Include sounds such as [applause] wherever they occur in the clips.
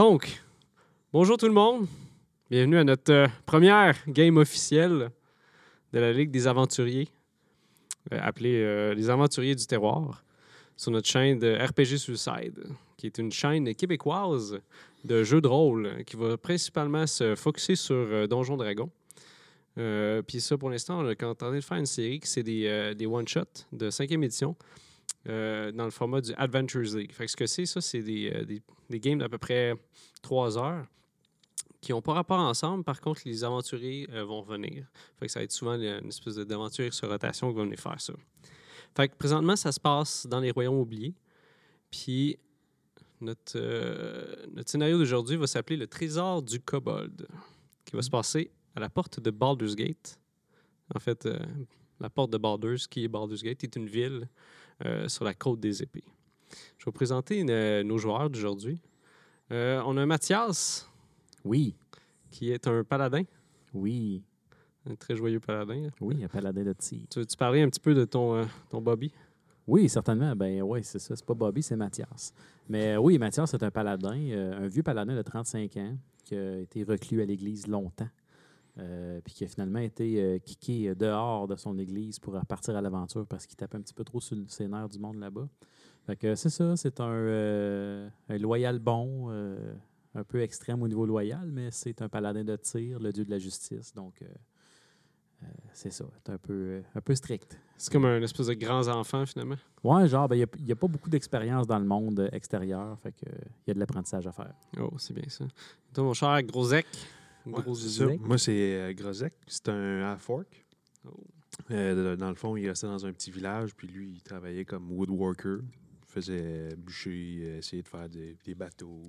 Donc, bonjour tout le monde. Bienvenue à notre euh, première game officielle de la Ligue des Aventuriers, euh, appelée euh, Les Aventuriers du Terroir, sur notre chaîne de RPG Suicide, qui est une chaîne québécoise de jeux de rôle qui va principalement se focuser sur Donjons Dragons. Euh, Puis ça, pour l'instant, on est en train de faire une série qui c'est des, des one-shots de cinquième édition euh, dans le format du Adventures League. Fait que ce que c'est, ça, c'est des, euh, des, des games d'à peu près trois heures qui n'ont pas rapport ensemble. Par contre, les aventuriers euh, vont revenir. Fait que ça va être souvent une espèce d'aventurier sur rotation qui va venir faire ça. Fait que présentement, ça se passe dans les royaumes oubliés. Puis notre, notre scénario d'aujourd'hui va s'appeler Le Trésor du Kobold, qui va se passer à la porte de Baldur's Gate. En fait, la porte de Baldur's, qui est Baldur's Gate, est une ville euh, sur la côte des épées. Je vais vous présenter euh, nos joueurs d'aujourd'hui. Euh, on a Mathias, Oui, qui est un paladin, oui, un très joyeux paladin. oui, un paladin de tir. Tu veux-tu parler un petit peu de ton, euh, ton Bobby? Oui, certainement. Ben oui, c'est ça. C'est pas Bobby, c'est Mathias. Mais oui, Mathias, c'est un paladin, un vieux paladin de 35 ans qui a été reclus à l'église longtemps. Euh, puis qui a finalement été euh, kické dehors de son église pour repartir à l'aventure parce qu'il tapait un petit peu trop sur le- ses nerfs du monde là-bas. Fait que c'est ça, c'est un, euh, un loyal bon, euh, un peu extrême au niveau loyal, mais c'est un paladin de tir, le dieu de la justice. Donc, euh, euh, c'est ça, c'est un peu, euh, un peu strict. C'est comme un espèce de grand enfant, finalement. Ouais, genre, ben, il n'y a, pas beaucoup d'expérience dans le monde euh, extérieur, fait que il y a de l'apprentissage à faire. Oh, c'est bien ça. Toi, mon cher Grosec? Gros. Moi, c'est euh, Grozek. C'est un half-orc. Oh. Euh, dans le fond, il restait dans un petit village, puis lui, il travaillait comme woodworker. Il faisait bûcher, euh, essayer de faire des, des bateaux,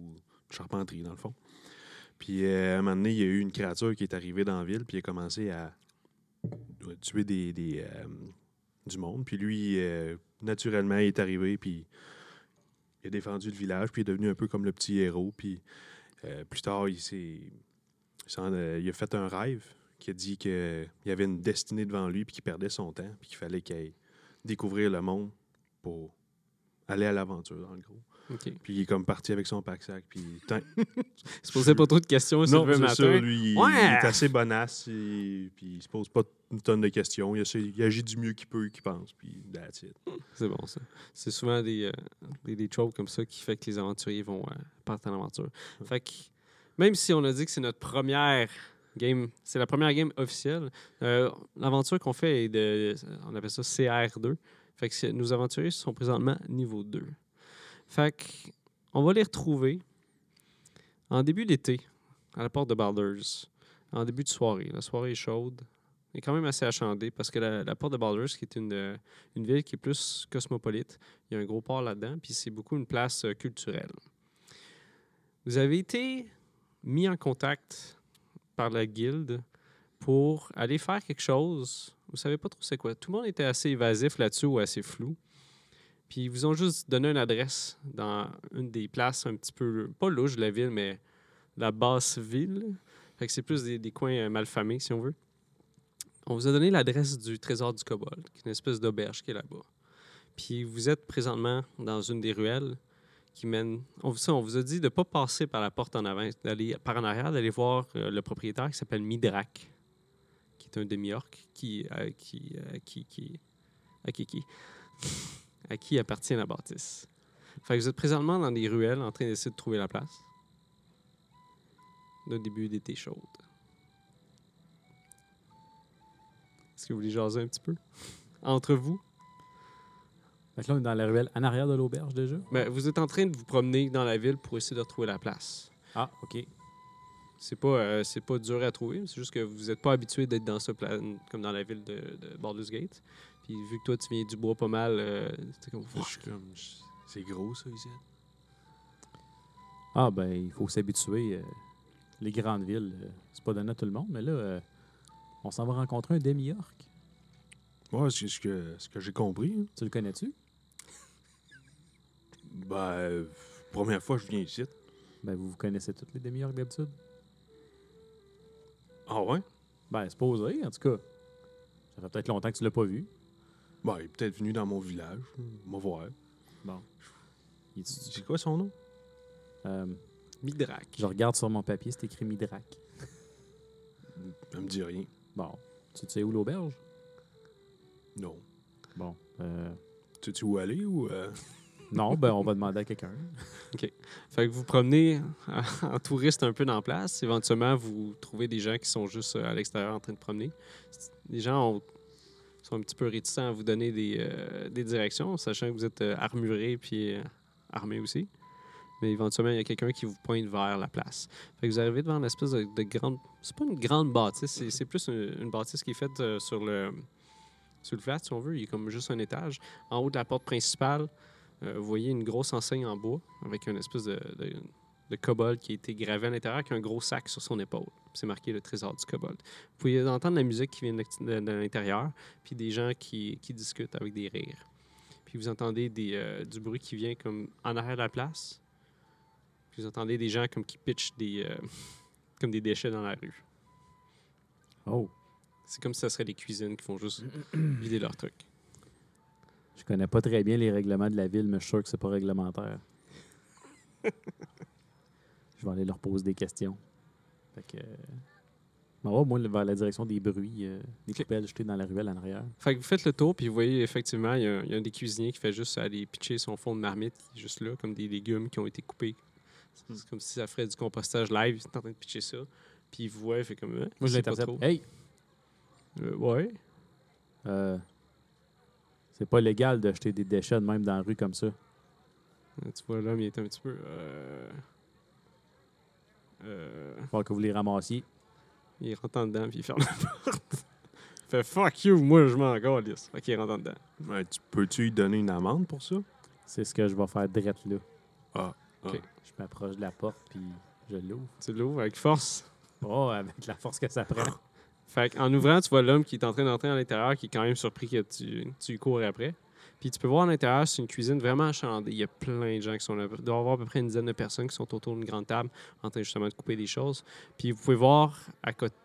de charpenterie, dans le fond. Puis, euh, à un moment donné, il y a eu une créature qui est arrivée dans la ville, puis il a commencé à tuer des, des, euh, du monde. Puis lui, naturellement, il est arrivé, puis il a défendu le village, puis il est devenu un peu comme le petit héros. Puis, plus tard, il s'est il euh, il a fait un rêve qui a dit qu'il y avait une destinée devant lui puis qu'il perdait son temps puis qu'il fallait qu'il aille découvrir le monde pour aller à l'aventure, dans le gros. Puis il est comme parti avec son pack-sac. Puis, Il [laughs] se posait pas trop de questions, non, c'est ça, lui, il, Ouais! il est assez bonasse. et- puis il se pose pas une tonne de questions. Il, agit du mieux qu'il peut, qu'il pense. Puis that's it. C'est bon, ça. C'est souvent des, euh, des, des tropes comme ça qui fait que les aventuriers vont euh, partir en aventure. Fait que, même si on a dit que c'est notre première game, c'est la première game officielle, euh, l'aventure qu'on fait est de, on appelle ça CR2. Fait que nos aventuriers sont présentement niveau 2. Fait que, on va les retrouver en début d'été, à la porte de Baldur's, en début de soirée. La soirée est chaude. Est quand même assez achandée parce que la, la porte de Baldur's, qui est une, euh, une ville qui est plus cosmopolite, il y a un gros port là-dedans, puis c'est beaucoup une place euh, culturelle. Vous avez été mis en contact par la guilde pour aller faire quelque chose. Vous savez pas trop c'est quoi. Tout le monde était assez évasif là-dessus ou assez flou. Puis ils vous ont juste donné une adresse dans une des places un petit peu, pas louche de la ville, mais la basse ville. Fait que c'est plus des, des coins euh, malfamés, si on veut. On vous a donné l'adresse du trésor du kobold, qui est une espèce d'auberge qui est là-bas. Puis vous êtes présentement dans une des ruelles qui mène. On, vous- a dit de ne pas passer par la porte en avant, d'aller par en arrière, d'aller voir euh, le propriétaire qui s'appelle Midrak, qui est un demi-orc qui, euh, euh, qui, qui, à qui, appartient la bâtisse. Fait vous êtes présentement dans des ruelles en train d'essayer de trouver la place. Le début d'été chaude. Est-ce que vous voulez jaser un petit peu? Entre vous? Fait que là, on est dans la ruelle en arrière de l'auberge déjà. Ben, vous êtes en train de vous promener dans la ville pour essayer de retrouver la place. Ah, OK. C'est pas, euh, c'est pas dur à trouver, c'est juste que vous n'êtes pas habitué d'être dans ce plan, comme dans la ville de, de Baldur's Gate. Puis vu que toi, tu viens du bois pas mal, euh, c'est comme... Je suis comme. je- C'est gros, ça, ici. Ah, ben, il faut s'habituer. euh, les grandes villes, euh, c'est pas donné à tout le monde, mais là, euh, on s'en va rencontrer un demi-orc. Ouais, c'est ce que, ce que j'ai compris. hein. Tu le connais-tu? Ben, euh, première fois que je viens ici. Ben, vous vous connaissez tous les demi-orcs d'habitude? Ah ouais? Ben, c'est posé, en tout cas. Ça fait peut-être longtemps que tu l'as pas vu. Ben, il est peut-être venu dans mon village. Va voir. Bon. C'est quoi son nom? euh, Midrac. Je regarde sur mon papier, c'est écrit Midrac. Ça me dit rien. Bon. Tu sais où l'auberge? Non. Bon. euh, Tu sais où aller ou. euh, non, ben on va demander à quelqu'un. [laughs] Fait que vous promenez en touriste un peu dans la place. Éventuellement, vous trouvez des gens qui sont juste euh, à l'extérieur en train de promener. Les gens ont- sont un petit peu réticents à vous donner des, euh, directions, sachant que vous êtes euh, armuré puis euh, armé aussi. Mais éventuellement, il y a quelqu'un qui vous pointe vers la place. Fait que vous arrivez devant une espèce de, de grande. C'est pas une grande bâtisse, c'est- plus une, une bâtisse qui est faite sur le sur le flat, si on veut. Il y a comme juste un étage. En haut de la porte principale, euh, vous voyez une grosse enseigne en bois avec une espèce de, de, de kobold qui a été gravé à l'intérieur avec un gros sac sur son épaule. C'est marqué le trésor du kobold. Vous pouvez entendre la musique qui vient de, de- de l'intérieur, puis des gens qui, qui discutent avec des rires. Puis vous entendez des, euh, du bruit qui vient comme en arrière de la place. Puis vous entendez des gens comme qui pitchent des, euh, [laughs] comme des déchets dans la rue. Oh. C'est comme si ça serait des cuisines qui font juste vider leurs trucs. Je connais pas très bien les règlements de la ville, mais je suis sûr que c'est pas réglementaire. [laughs] je vais aller leur poser des questions. Fait que. euh, on va, moi, vers la direction des bruits, euh, des poubelles jetées dans la ruelle en arrière. Fait que vous faites le tour, puis vous voyez effectivement, il y, a un- il y a un des cuisiniers qui fait juste aller pitcher son fond de marmite, juste là, comme des légumes qui ont été coupés. C'est comme si ça ferait du compostage live, il est en train de pitcher ça. Puis il vous voit, il fait comme. euh, Moi, je l'intercepte. Hey, Euh, ouais. euh, c'est pas légal de jeter des déchets de même dans la rue comme ça. Euh, Tu vois, l'homme, il est un petit peu. Euh... Euh... Il faut que vous les ramassiez. Il rentre en dedans, puis il ferme [laughs] la porte. il fait fuck you, moi je m'en calisse. Fait qu'il rentre en dedans. ouais, tu peux-tu lui donner une amende pour ça? C'est ce que je vais faire direct là. Ah. Ok. Je m'approche de la porte, puis je l'ouvre. Tu l'ouvres avec force? Oh, avec la force que ça prend. [laughs] Fait qu'en ouvrant, tu vois l'homme qui est en train d'entrer à l'intérieur, qui est quand même surpris que tu, cours après. Puis tu peux voir à l'intérieur, c'est une cuisine vraiment achalandée. Il y a plein de gens qui sont là. Il doit y avoir à peu près une dizaine de personnes qui sont autour d'une grande table en train justement de couper des choses. Puis vous pouvez voir à côté,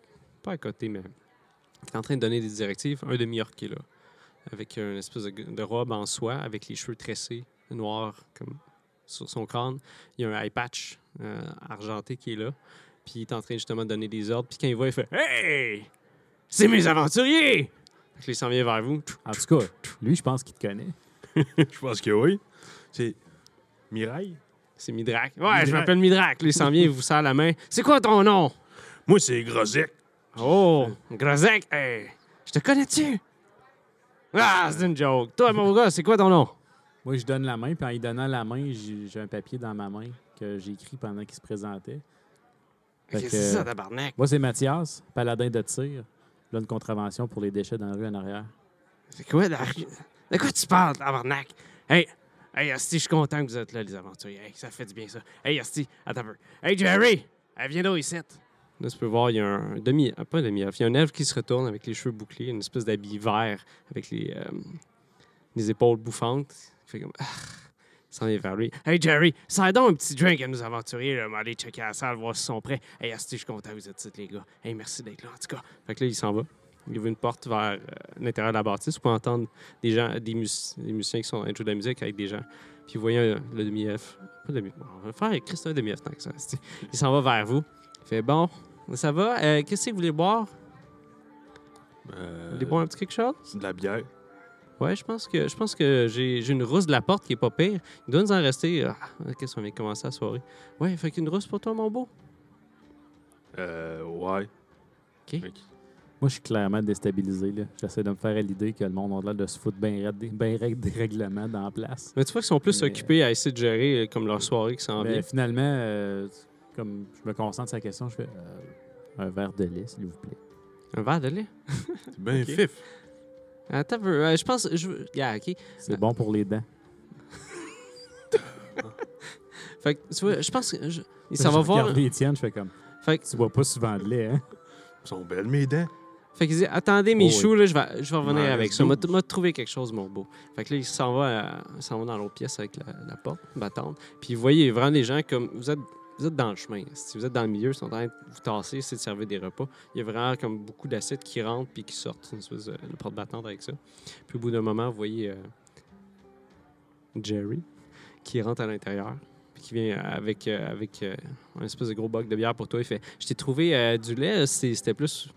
pas à côté, mais qui est en train de donner des directives, un demi-orc qui est là. Avec une espèce de, de robe en soie, avec les cheveux tressés, noirs comme sur son crâne. Il y a un eye patch euh, argenté qui est là. Puis il est en train justement de donner des ordres. Puis quand il voit, il fait Hey! C'est mes aventuriers! Fait que là, il s'en vient vers vous. En tout cas, lui, je pense qu'il te connaît. [laughs] Je pense que oui. C'est. Mireille? C'est Midrac. Ouais, Midrac. je m'appelle Midrac. Là, il s'en vient, il vous serre la main. C'est quoi ton nom? Moi, c'est Grosek. Oh, Grozek. Hey, je te connais-tu? Ah, c'est une joke. Toi, mon gars, c'est quoi ton nom? Moi, je donne la main, puis en lui donnant la main, j'ai un papier dans ma main que j'ai écrit pendant qu'il se présentait. Fait Qu'est-ce que- ça, tabarnak? Moi, c'est Mathias, paladin de tir. Là, une contravention pour les déchets dans la rue en arrière. C'est quoi, la... de quoi tu parles, tabarnak? Hey, hey, Asti, je suis content que vous êtes là, les aventuriers. Hey, ça fait du bien, ça. Hey, Asti, attends un peu. Hey, Jerry, elle viens donc ici? Là, tu peux voir, il y a un demi... ah, pas un demi-elfe, il y a un elfe qui se retourne avec les cheveux bouclés, une espèce d'habit vert avec les, euh, les épaules bouffantes. Il fait comme... S'en vers lui. Hey, Jerry, ça donc un petit drink à nos aventuriers, là. aller checker la salle, voir s'ils sont prêts. Hey, Asti, je suis content vous êtes ici, les gars. Hey, merci d'être là, en tout cas. Fait que là, il s'en va. Il ouvre une porte vers euh, l'intérieur de la bâtisse. Vous pouvez entendre des gens, des, mus- des musiciens qui sont en train de la musique avec des gens. Puis vous voyez euh, le demi-F. Pas le demi bon, On va faire avec Christophe demi-F tant que ça. Il s'en va vers vous. Il fait Bon, ça va Euh, Qu'est-ce que vous voulez boire? Vous voulez boire un petit quelque chose? de la bière. Ouais, je pense que je pense que j'ai j'ai une rousse de la porte qui est pas pire. Il doit nous en rester. ah, Qu'est-ce qu'on vient de commencer la soirée? Ouais, fait qu'une rousse pour toi, mon beau. Euh, ouais. OK. Moi, je suis clairement déstabilisé. là. J'essaie de me faire à l'idée que le monde a l'air de se foutre bien raide des, ben raide des règlements dans la place. Mais tu vois qu'ils sont plus Mais- occupés à essayer de gérer euh, comme leur soirée qui s'en Mais vient. finalement, euh, comme je me concentre sur la question, je fais euh, un verre de lait, s'il vous plaît. Un verre de lait? [laughs] C'est bien Ok. fif. Attends, euh, je pense. Je... Yeah, OK. C'est bon pour les dents. [laughs] Fait que, tu vois, je pense que. je- Ça Je va voir. regarde les tiennes, je fais comme Fait, que- tu bois pas souvent de lait, hein? Ils sont belles, mes dents. fait qu'il dit Attendez, mes Oh, oui. choux, là, je vais, je vais revenir Ouais, avec ça. M'a m'a trouvé quelque chose, mon beau. Fait que là, il s'en va, euh, il s'en va dans l'autre pièce avec la, la porte battante. Puis vous voyez vraiment des gens comme. Vous êtes, vous êtes dans le chemin. Si vous êtes dans le milieu, ils sont en train de vous tasser, essayer de servir des repas. Il y a vraiment comme beaucoup d'acides qui rentrent puis qui sortent. Une espèce de, de porte battante avec ça. Puis au bout d'un moment, vous voyez euh, Jerry qui rentre à l'intérieur. puis qui vient avec, euh, avec euh, un espèce de gros boc de bière pour toi. Il fait Je t'ai trouvé euh, du lait, c'est- c'était plus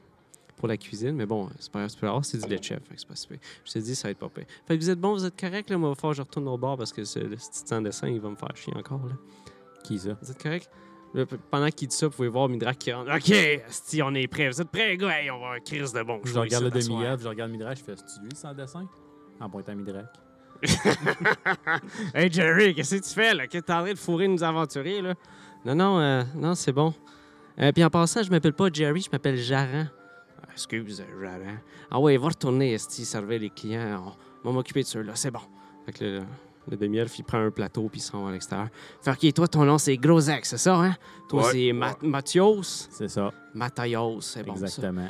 pour la cuisine, mais bon, c'est pas grave, c'est pas c'est du lait de chef, c'est pas. Je te dis, ça va être pas pire. Fait que vous êtes bon, vous êtes correct, là, moi, il va falloir que je retourne au bar parce que ce, petit dessin, il va me faire chier encore, là. Qui ça? Vous êtes correct? Là, pendant qu'il dit ça, vous pouvez voir Midrak qui rentre. OK, si on est prêt. Vous êtes prêts, gars? Hey, on va avoir un crise de bon. Je regarde le demi-œuvre, je regarde Midrash, je fais C'est-tu lui sans dessin? En pointant Midrash. [laughs] hey Jerry, qu'est-ce que tu fais là? Qu'est-ce que t'es en train de fourrer nos aventuriers là? Non, non, euh, non, c'est bon. Euh, puis en passant, je m'appelle pas Jerry, je m'appelle Jaran. Ah, Excuse, euh, Jaran. Ah ouais, va retourner, Esti, servir les clients. On va m'occuper de ceux-là, c'est bon. Fait que le, le demi-elfe, il prend un plateau puis il s'en va à l'extérieur. Fait que, OK, toi, ton nom, c'est Grosek, c'est ça, hein? Toi, Ouais, c'est Ma- Mathios? C'est ça, Mathios, c'est bon ça. exactement.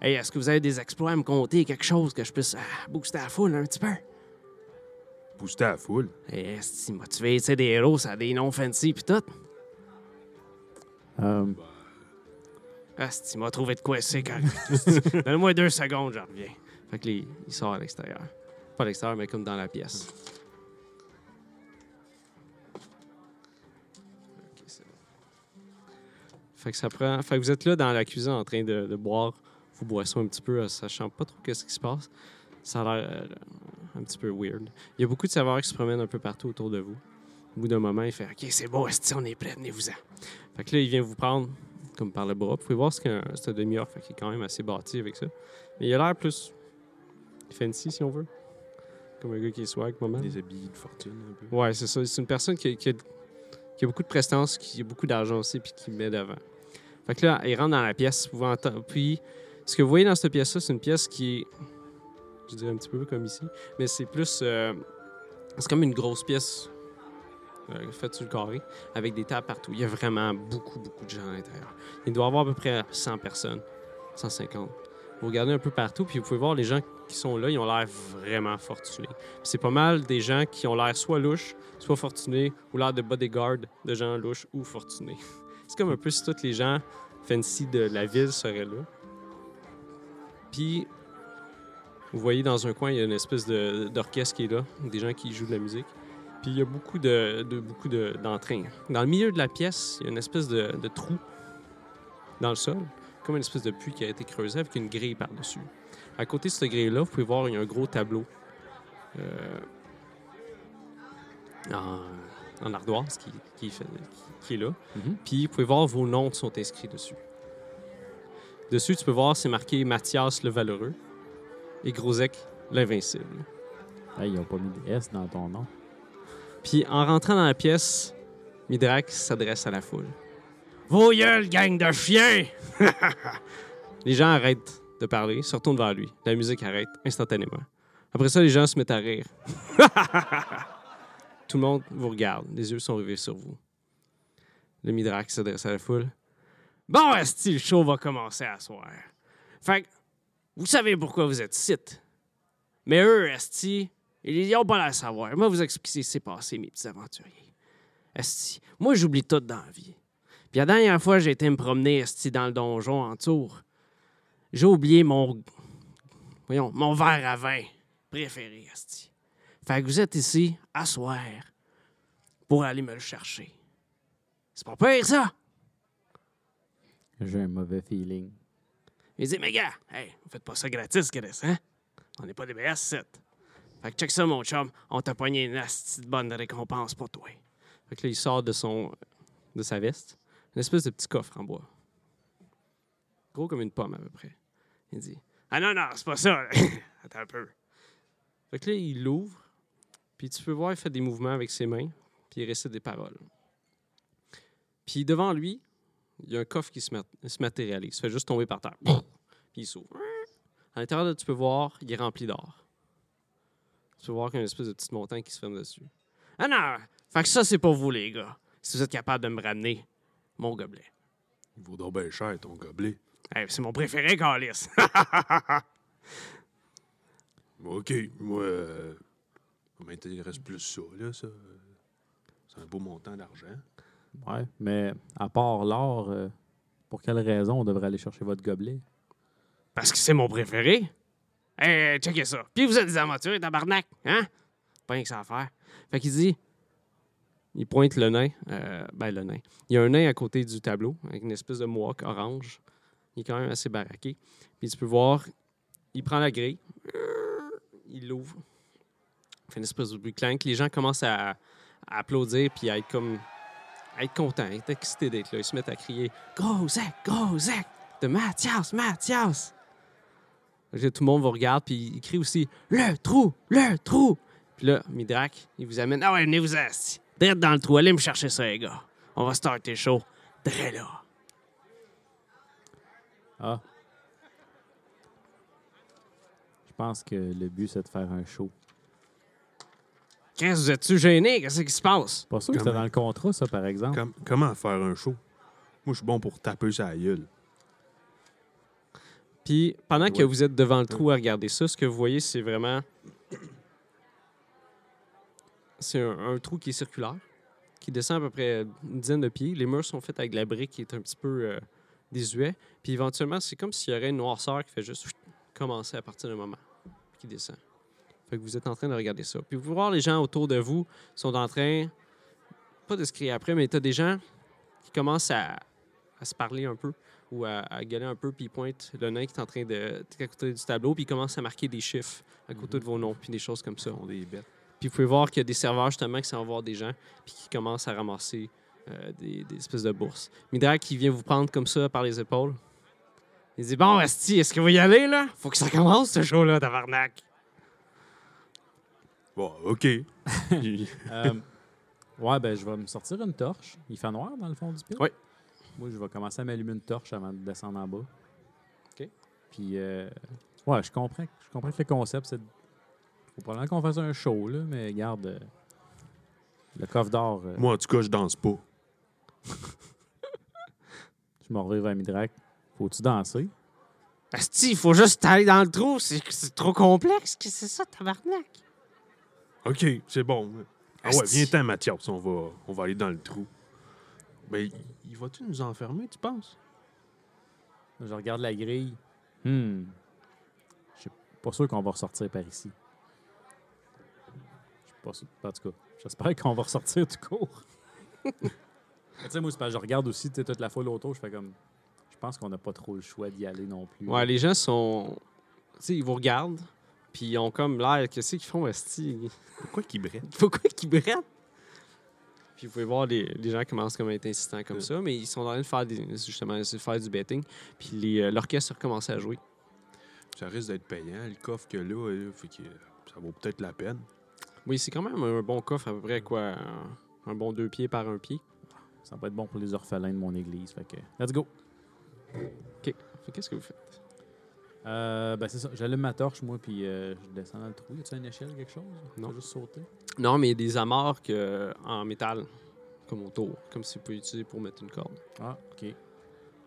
Hey, est-ce que vous avez des exploits à me conter, quelque chose que je puisse ah, booster la foule un petit peu? Booster à la foule? Hey, esti, motivé, tu sais, des héros, ça a des noms fancy pis tout. Euh, Asti, m'a trouvé de quoi c'est quand [laughs] Donne-moi deux secondes, je reviens. Fait que les- il sort à l'extérieur. Pas à l'extérieur, mais comme dans la pièce. Fait que ça prend. Fait que vous êtes là dans la cuisine en train de, de boire vos boissons un petit peu, euh, sachant pas trop qu'est-ce qui se passe. Ça a l'air euh, un petit peu weird. Il y a beaucoup de saveurs qui se promènent un peu partout autour de vous. Au bout d'un moment, il fait OK, c'est beau, esti, on est prêt, venez-vous-en. Fait que là, il vient vous prendre comme par le bras. Vous pouvez voir ce qu'un c'est un demi-orc, qu'il est quand même assez bâti avec ça. Mais il a l'air plus fancy, si on veut. Comme un gars qui est swag, moment. Des habits de fortune, un peu. Ouais, c'est ça. C'est une personne qui a, qui a- qui a beaucoup de prestance, qui a beaucoup d'argent aussi, puis qui met devant. Fait que là, il rentre dans la pièce, vous entendre. Puis, ce que vous voyez dans cette pièce-là, c'est une pièce qui est, je dirais un petit peu comme ici, mais c'est plus. euh, c'est comme une grosse pièce euh, faite sur le carré, avec des tables partout. Il y a vraiment beaucoup, beaucoup de gens à l'intérieur. Il doit y avoir à peu près 100 personnes, 150. Vous regardez un peu partout, puis vous pouvez voir les gens qui sont là, ils ont l'air vraiment fortunés. C'est pas mal des gens qui ont l'air soit louches, soit fortunés, ou l'air de bodyguard de gens louches ou fortunés. [laughs] C'est comme un peu si tous les gens fancy de la ville seraient là. Puis, vous voyez dans un coin, il y a une espèce d'orchestre qui est là, des gens qui jouent de la musique. Puis il y a beaucoup de, beaucoup. Dans le milieu de la pièce, il y a une espèce de, de trou dans le sol, comme une espèce de puits qui a été creusé avec une grille par-dessus. À côté de cette grille-là, vous pouvez voir, il y a un gros tableau euh, en, en ardoise qui, qui fait- qui- qui est là. Mhm. Puis vous pouvez voir vos noms qui sont inscrits dessus. Dessus, tu peux voir, c'est marqué Mathias le Valeureux et Grosek l'Invincible. Hey, ils n'ont pas mis de S dans ton nom. Puis en rentrant dans la pièce, Midrak s'adresse à la foule. Vos gueules, gang de chiens! [laughs] les gens arrêtent de parler, se retournent vers lui. La musique arrête instantanément. Après ça, les gens se mettent à rire. [laughs] Tout le monde vous regarde. Les yeux sont rivés sur vous. Le Midrak s'adresse à la foule. Bon, esti, le show va commencer à soir. Fait que, vous savez pourquoi vous êtes ici. Mais eux, esti, ils n'ont pas la savoir. Moi, vous expliquer ce qui s'est passé, mes petits aventuriers. Esti, moi, j'oublie tout dans la vie. Puis la dernière fois, j'ai été me promener, esti, dans le donjon en tour. J'ai oublié mon... Mon verre à vin préféré, esti. Fait que vous êtes ici, à soir, pour aller me le chercher. C'est pas pire, ça? J'ai un mauvais feeling. Il dit, mais gars, hey, on fait pas ça gratis, Chris, hein? On n'est pas des BS7. Fait que check ça, mon chum. On t'a pogné une asti de bonne récompense pour toi. Fait que là, il sort de son... de sa veste une espèce de petit coffre en bois. Gros comme une pomme, à peu près. Il dit, ah non, non, c'est pas ça. [laughs] Attends un peu. Fait que là, il l'ouvre, puis tu peux voir, il fait des mouvements avec ses mains, puis il récite des paroles. Puis devant lui, il y a un coffre qui se, mat- se matérialise. Il se fait juste tomber par terre. Puis il s'ouvre. À l'intérieur, tu peux voir, il est rempli d'or. Tu peux voir qu'il y a une espèce de petite montagne qui se ferme dessus. Ah non! Fait que ça, c'est pour vous, les gars. Si vous êtes capable de me ramener mon gobelet. Il vaut donc bien cher, ton gobelet. Hey, c'est mon préféré, Carlis. [laughs] OK, moi, euh, ça m'intéresse plus ça, là, ça. C'est un beau montant d'argent. Ouais, mais à part l'or, euh, pour quelle raison on devrait aller chercher votre gobelet? Parce que c'est mon préféré. Hey, checkez ça. Puis vous êtes des aventuriers, tabarnak, hein? Pas rien que ça à faire. Fait qu'il dit il pointe le nain. euh, ben, le nain. Il y a un nain à côté du tableau, avec une espèce de mohawk orange. Il est quand même assez baraqué. Puis tu peux voir, il prend la grille, il l'ouvre, de bruit clank. Les gens commencent à, applaudir puis à être comme. à être contents, à être excités d'être là. Ils se mettent à crier Gros Zach, gros Zach, de Mathias, Mathias. Tout le monde vous regarde puis il crie aussi Le trou, le trou. Puis là, Midrak, il vous amène Ah ouais, venez vous assis. Direct dans le trou, allez me chercher ça, les gars. On va starter chaud. Direct là. Ah. Je pense que le but, c'est de faire un show. Qu'est-ce vous êtes-tu gêné? Qu'est-ce qui se passe? Pas sûr que c'était dans le contrat, ça, par exemple. Com- comment faire un show? Moi, je suis bon pour taper sa gueule. Puis pendant que Ouais. vous êtes devant le trou à regarder ça, ce que vous voyez, c'est vraiment. C'est un, un trou qui est circulaire, qui descend à peu près une dizaine de pieds. Les murs sont faits avec de la brique qui est un petit peu euh, désuet. Puis éventuellement, c'est comme s'il y aurait une noirceur qui fait juste commencer à partir d'un moment, puis qui descend. Fait que vous êtes en train de regarder ça. Puis vous pouvez voir les gens autour de vous sont en train, pas de se crier après, mais tu as des gens qui commencent à, à se parler un peu ou à, à gueuler un peu, puis ils pointent le nain qui est en train de. est à côté du tableau, puis ils commencent à marquer des chiffres à côté de vos noms, puis des choses comme ça. Sont des bêtes. Puis vous pouvez voir qu'il y a des serveurs justement qui s'en voir des gens, puis qui commencent à ramasser euh, des, des espèces de bourses. Midrak qui vient vous prendre comme ça par les épaules. Il dit Bon, Asti, est-ce que vous y allez, là? Faut que ça commence, ce show-là, tabarnak. Bon, OK. [laughs] Euh, ouais, ben, je vais me sortir une torche. Il fait noir dans le fond du pit. Oui. Moi, je vais commencer à m'allumer une torche avant de descendre en bas. OK. Puis, euh, ouais, je comprends, je comprends que le concept, c'est. Faut probablement qu'on fasse un show, là, mais garde. euh, le coffre d'or, euh, Moi, en tout cas, je danse pas. [laughs] je m'en reviens vers Midrak. Faut-tu danser? Asti, il faut juste aller dans le trou, c'est c'est trop complexe. Qu'est-ce que c'est ça, tabarnak? OK, c'est bon. Ah ouais, viens-t'en, Mathias. On va, on va aller dans le trou. Mais il- va-tu nous enfermer, tu penses? Je regarde la grille. Hmm. Je suis pas sûr qu'on va ressortir par ici. Je suis pas sûr. En tout cas, j'espère qu'on va ressortir du cours. [laughs] Tu sais, moi, je regarde aussi toute la foule autour. Je fais comme. Je pense qu'on n'a pas trop le choix d'y aller non plus. Ouais, les gens sont. Tu sais, ils vous regardent, puis ils ont comme l'air. Qu'est-ce qu'ils font, Asti Pourquoi qu'il brette? [laughs] Pourquoi qu'ils brettent? Puis vous pouvez voir, les, les gens commencent comme à être insistants comme ça, mais ils sont en train de faire, des, justement, essayer de faire du betting. Puis euh, l'orchestre a recommencé à jouer. Ça risque d'être payant, le coffre que là, là, fait que ça vaut peut-être la peine. Oui, c'est quand même un bon coffre, à peu près quoi, un, un bon deux pieds par un pied. Ça va être bon pour les orphelins de mon église. Fait que, let's go. Fait qu'est-ce que vous faites? Euh, ben, c'est ça. J'allume ma torche, moi, puis euh, je descends dans le trou. Y a-tu une échelle, quelque chose? Non. Juste sauter. Non, mais il y a des amarres que- en métal, comme autour, comme si vous pouvez utiliser pour mettre une corde. Ah, OK.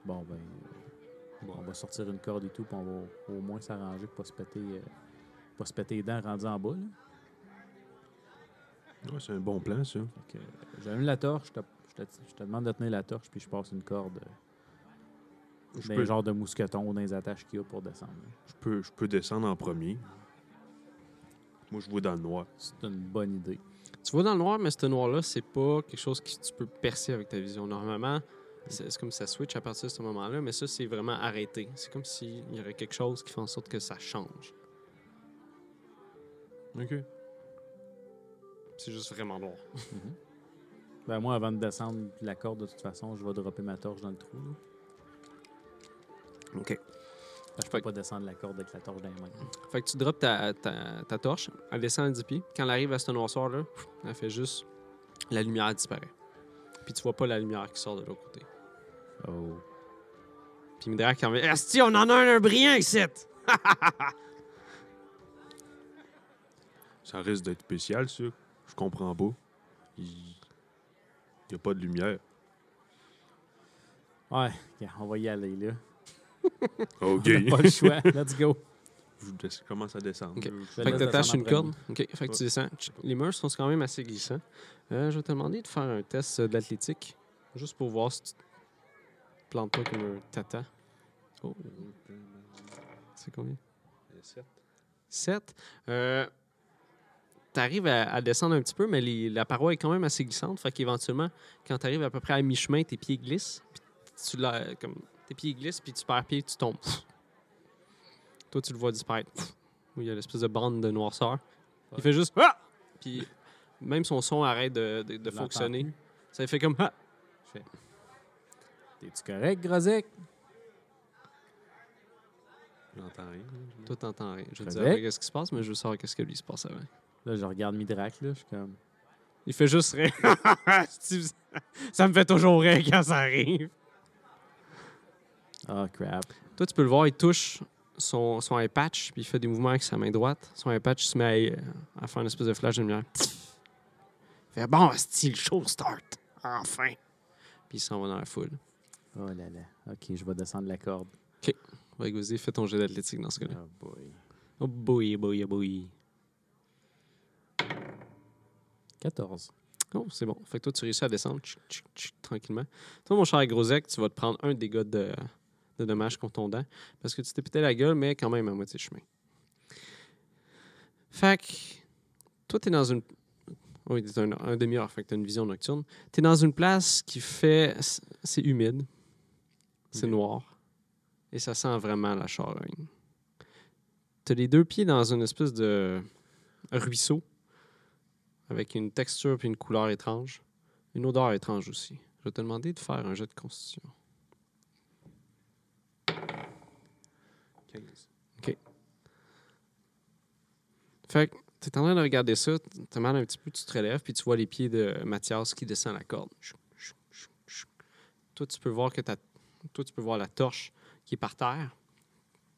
Bon, ben, bon, on va sortir une corde et tout, puis on va au moins s'arranger pour pas se péter, euh, pas se péter les dents rendu en bas. Là. Ouais, c'est un bon plan, ça. Euh, j'allume la torche, je te, je, te, je te demande de tenir la torche, puis je passe une corde euh, Je peux, genre de mousqueton ou dans les attaches qu'il y a pour descendre. je, peux, je peux descendre en premier. Moi, je vois dans le noir. C'est une bonne idée. Tu vois dans le noir, mais ce noir-là, c'est pas quelque chose que tu peux percer avec ta vision. Normalement, c'est comme ça switch à partir de ce moment-là, mais ça, c'est vraiment arrêté. C'est comme s'il y aurait quelque chose qui fait en sorte que ça change. OK. C'est juste vraiment noir. Ben, moi, avant de descendre la corde, de toute façon, je vais dropper ma torche dans le trou. là. OK. Je peux pas descendre la corde avec la torche dans les mains. Fait que tu drops ta, ta, ta torche, elle descend à 10 pieds. Quand elle arrive à ce noirceur-là, elle fait juste. La lumière disparaît. Puis tu vois pas la lumière qui sort de l'autre côté. Oh. Puis Midrak en vient. Asti, on en a un, un brillant ici! Ça risque d'être spécial, ça. Je comprends pas. Il n'y a pas de lumière. Ouais, ok, on va y aller, là. [laughs] OK. On a pas le choix. Let's go. je commence à descendre. OK. Je- Je Fait que t'attaches descendre une corde. OK. Fait que tu descends. Les murs sont quand même assez glissants. Euh, je vais te demander de faire un test euh, d'athlétique. Juste pour voir si tu te plantes pas comme un tata. Oh. C'est combien? 7. 7. Euh, tu arrives à, à descendre un petit peu, mais les- la paroi est quand même assez glissante. Fait qu'éventuellement, quand tu arrives à peu près à mi-chemin, tes pieds glissent. Puis tu la- comme, tes pieds glissent, puis tu perds pied, tu tombes. [laughs] Toi, tu le vois disparaître. [laughs] Où il y a l'espèce de bande de noirceur. Il Ouais. fait juste Ah! Puis même son son arrête de, de- de Je l'entends fonctionner. plus. Ça fait comme Ah! T'es-tu correct, Grozek? J'entends rien. Toi, t'entends rien. Je Correct. après qu'est-ce qui se passe, mais je veux savoir qu'est-ce que lui se passe avant. Là, je regarde Midrac, là, je suis comme... Il fait juste rire. [laughs] ça me fait toujours rire quand ça arrive. Ah, crap. Toi, tu peux le voir, il touche son, son patch, puis il fait des mouvements avec sa main droite. Son patch se met à, à faire une espèce de flash de lumière. Il fait bon, style show start. Enfin. Puis il s'en va dans la foule. Oh là là. OK, je vais descendre la corde. Ouais, vas-y, fais ton jet d'athlétique dans ce cas-là. Oh boy. Oh boy, boy, boy. 14. Oh, c'est bon. Fait que toi, tu réussis à descendre tranquillement. Toi, mon cher Grosec, tu vas te prendre un dégât de, de dommage contre ton dent parce que tu t'es pété la gueule, mais quand même à moitié chemin. Fait que toi, t'es dans une. Oui, t'es un, un demi-heure, fait que t'as une vision nocturne. T'es dans une place qui fait. C'est humide, c'est noir, et ça sent vraiment la charogne. T'as les deux pieds dans une espèce de ruisseau avec une texture puis une couleur étrange. Une odeur étrange aussi. Je vais te demander de faire un jet de constitution. 15. Fait que tu es en train de regarder ça, tu te mal un petit peu, tu te relèves, puis tu vois les pieds de Mathias qui descend la corde. Chou, chou, chou, chou. Toi, tu peux voir que ta... Toi, tu peux voir la torche qui est par terre,